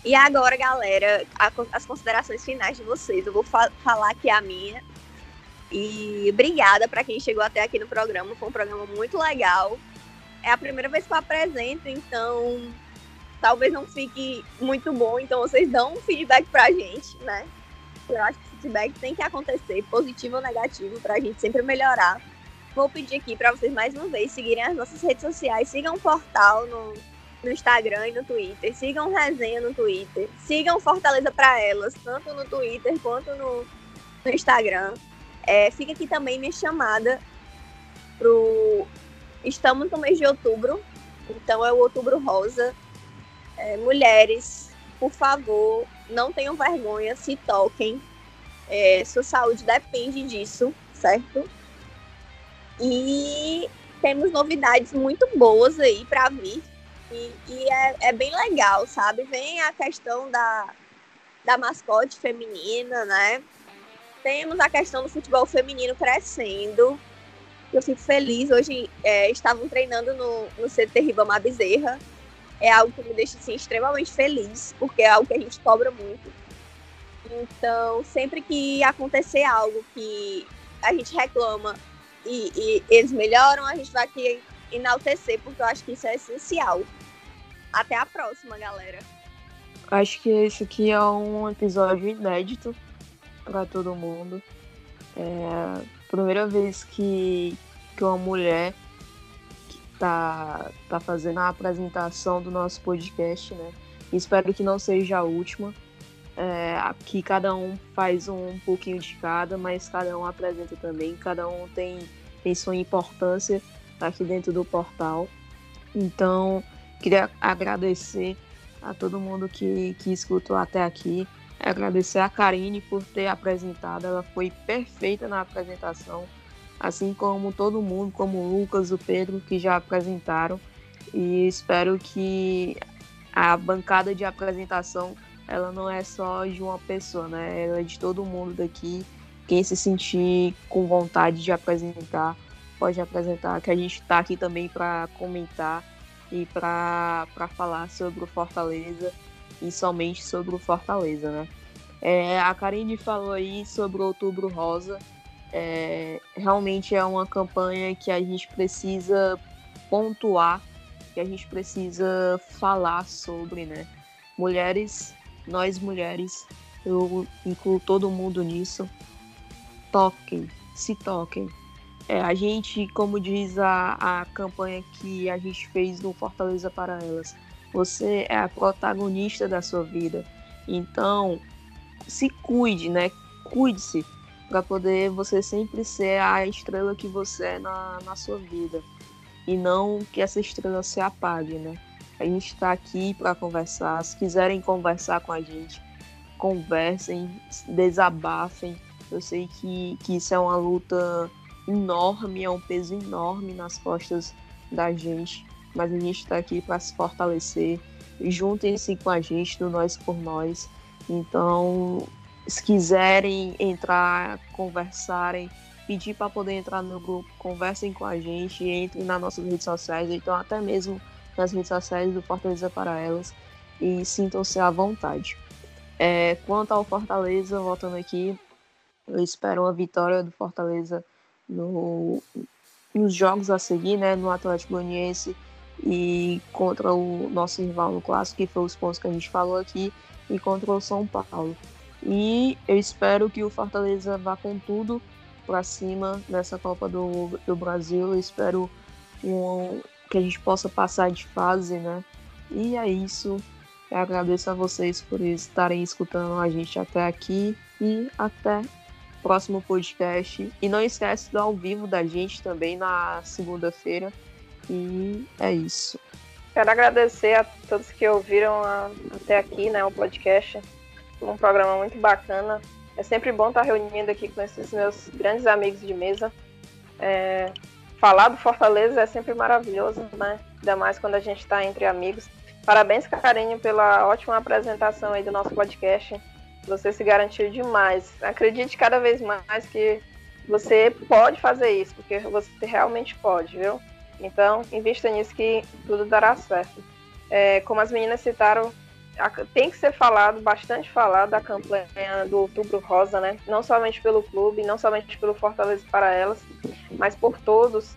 E agora, galera, a, as considerações finais de vocês. Eu vou fa falar aqui a minha. E obrigada para quem chegou até aqui no programa. Foi um programa muito legal. É a primeira vez que eu apresento, então talvez não fique muito bom. Então vocês dão um feedback pra gente, né? Eu acho que feedback tem que acontecer, positivo ou negativo, pra gente sempre melhorar. Vou pedir aqui para vocês mais uma vez seguirem as nossas redes sociais, sigam o portal no no Instagram e no Twitter. Sigam Resenha no Twitter. Sigam Fortaleza para Elas, tanto no Twitter quanto no, no Instagram. É, fica aqui também minha chamada pro. Estamos no mês de outubro, então é o outubro rosa. É, mulheres, por favor, não tenham vergonha, se toquem. É, sua saúde depende disso, certo? E temos novidades muito boas aí para vir. E, e é, é, bem legal, sabe? Vem a questão da, da mascote feminina, né? Temos a questão do futebol feminino crescendo. Eu fico feliz. Hoje é, estavam treinando no, no CT Ribamar Bezerra. É algo que me deixa assim, extremamente feliz, porque é algo que a gente cobra muito. Então, sempre que acontecer algo que a gente reclama e, e eles melhoram, a gente vai aqui enaltecer, porque eu acho que isso é essencial. Até a próxima, galera.
Acho que esse aqui é um episódio inédito para todo mundo. É a primeira vez que, que uma mulher que tá, tá fazendo a apresentação do nosso podcast, né? Espero que não seja a última. É, que cada um faz um pouquinho de cada, mas cada um apresenta também, cada um tem, tem sua importância aqui dentro do portal. Então, queria agradecer a todo mundo que, que escutou até aqui. Agradecer a Karine por ter apresentado, ela foi perfeita na apresentação, assim como todo mundo, como o Lucas, o Pedro, que já apresentaram. E espero que a bancada de apresentação ela não é só de uma pessoa, né? Ela é de todo mundo daqui. Quem se sentir com vontade de apresentar, pode apresentar, que a gente está aqui também para comentar e para falar sobre o Fortaleza e somente sobre o Fortaleza, né? É, a Karine falou aí sobre o Outubro Rosa. É, realmente é uma campanha que a gente precisa pontuar, que a gente precisa falar sobre, né? Mulheres, nós mulheres, eu incluo todo mundo nisso. Toquem, se toquem, é, a gente, como diz a, a campanha que a gente fez no Fortaleza para Elas, você é a protagonista da sua vida. Então, se cuide, né? Cuide-se para poder você sempre ser a estrela que você é na, na sua vida. E não que essa estrela se apague, né? A gente está aqui para conversar. Se quiserem conversar com a gente, conversem, desabafem. Eu sei que, que isso é uma luta enorme, é um peso enorme nas costas da gente, mas a gente está aqui para se fortalecer. Juntem-se com a gente do Nós por Nós. Então, se quiserem entrar, conversarem, pedir para poder entrar no grupo, conversem com a gente, entrem nas nossas redes sociais, então até mesmo nas redes sociais do Fortaleza para Elas e sintam-se à vontade. É, quanto ao Fortaleza, voltando aqui, eu espero uma vitória do Fortaleza no, nos jogos a seguir, né, no Atlético Goianiense e contra o nosso rival no clássico, que foi os pontos que a gente falou aqui, e contra o São Paulo. E eu espero que o Fortaleza vá com tudo para cima nessa Copa do, do Brasil. Eu espero um, que a gente possa passar de fase, né? E é isso. Eu agradeço a vocês por estarem escutando a gente até aqui e até próximo podcast. E não esquece do ao vivo da gente também na segunda-feira. E é isso.
Quero agradecer a todos que ouviram a, até aqui, né, o podcast. Um programa muito bacana. É sempre bom estar reunindo aqui com esses meus grandes amigos de mesa. É, falar do Fortaleza é sempre maravilhoso, né? Ainda mais quando a gente está entre amigos. Parabéns, Carinho, pela ótima apresentação aí do nosso podcast. Você se garantiu demais. Acredite cada vez mais que você pode fazer isso, porque você realmente pode, viu? Então, invista nisso que tudo dará certo. É, como as meninas citaram, tem que ser falado, bastante falado, da campanha do Outubro Rosa, né? Não somente pelo clube, não somente pelo Fortaleza para elas, mas por todos.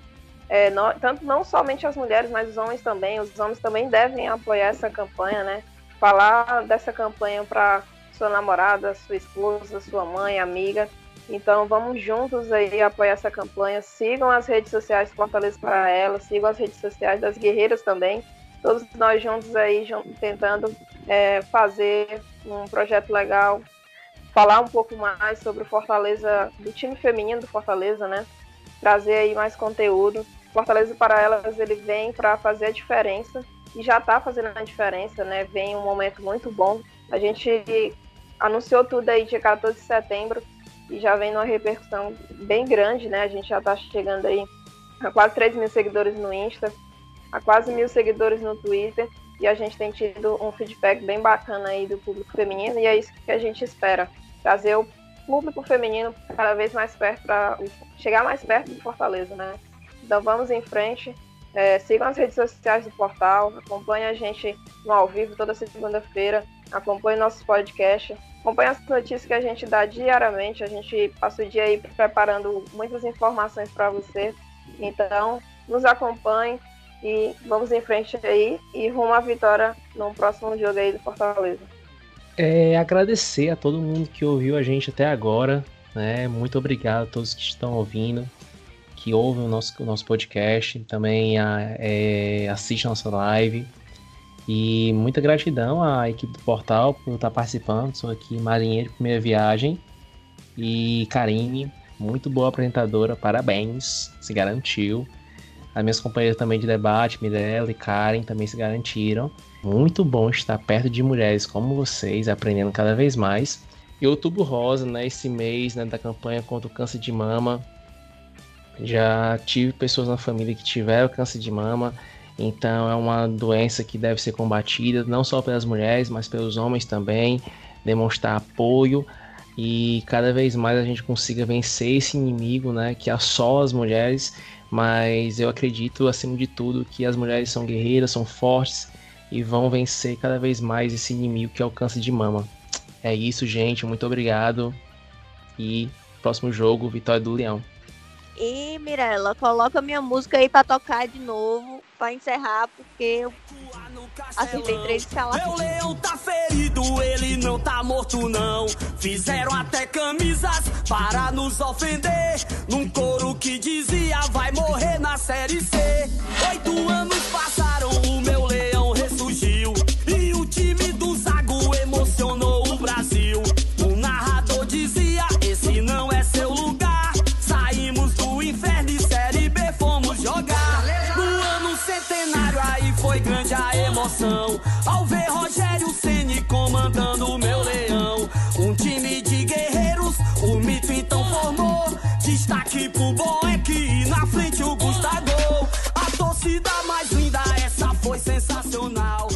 É, tanto não somente as mulheres, mas os homens também. Os homens também devem apoiar essa campanha, né? Falar dessa campanha para sua namorada, sua esposa, sua mãe, amiga. Então vamos juntos aí apoiar essa campanha. Sigam as redes sociais Fortaleza para ela, sigam as redes sociais das guerreiras também. Todos nós juntos aí tentando é, fazer um projeto legal falar um pouco mais sobre o Fortaleza, do time feminino do Fortaleza, né? Trazer aí mais conteúdo. Fortaleza para elas, ele vem para fazer a diferença e já está fazendo a diferença, né? Vem um momento muito bom. A gente anunciou tudo aí dia 14 de setembro e já vem numa repercussão bem grande, né? A gente já está chegando aí a quase 3 mil seguidores no Insta, a quase mil seguidores no Twitter e a gente tem tido um feedback bem bacana aí do público feminino e é isso que a gente espera, trazer o público feminino cada vez mais perto para chegar mais perto do Fortaleza, né? Então vamos em frente, é, sigam as redes sociais do portal, acompanhem a gente no ao vivo toda segunda-feira, acompanhem nossos podcasts, acompanhem as notícias que a gente dá diariamente, a gente passa o dia aí preparando muitas informações para você. Então, nos acompanhe e vamos em frente aí e rumo à vitória no próximo jogo aí do Fortaleza.
É, agradecer a todo mundo que ouviu a gente até agora. Né? Muito obrigado a todos que estão ouvindo, que ouvem o nosso, o nosso podcast, também a, é, assistem a nossa live. E muita gratidão à equipe do portal por estar participando. Sou aqui marinheiro primeira viagem. E Karine, muito boa apresentadora, parabéns, se garantiu. As minhas companheiras também de debate, Mirella e Karen, também se garantiram. Muito bom estar perto de mulheres como vocês, aprendendo cada vez mais. E Outubro Rosa, né, esse mês né, da campanha contra o câncer de mama. Já tive pessoas na família que tiveram câncer de mama, então é uma doença que deve ser combatida não só pelas mulheres, mas pelos homens também. Demonstrar apoio e cada vez mais a gente consiga vencer esse inimigo, né, que assola as mulheres. Mas eu acredito, acima de tudo, que as mulheres são guerreiras, são fortes e vão vencer cada vez mais esse inimigo que é o câncer de mama. É isso, gente. Muito obrigado. E próximo jogo, vitória do Leão.
E Mirella, coloca minha música aí pra tocar de novo, pra encerrar, porque eu acertei três escalações.
Meu leão tá ferido, ele não tá morto não. Fizeram até camisas para nos ofender. Num coro que dizia vai morrer na série C. Oito anos passaram, o meu leão Tá destaque pro Boeck, é na frente o Gustavo. A torcida mais linda, essa foi sensacional.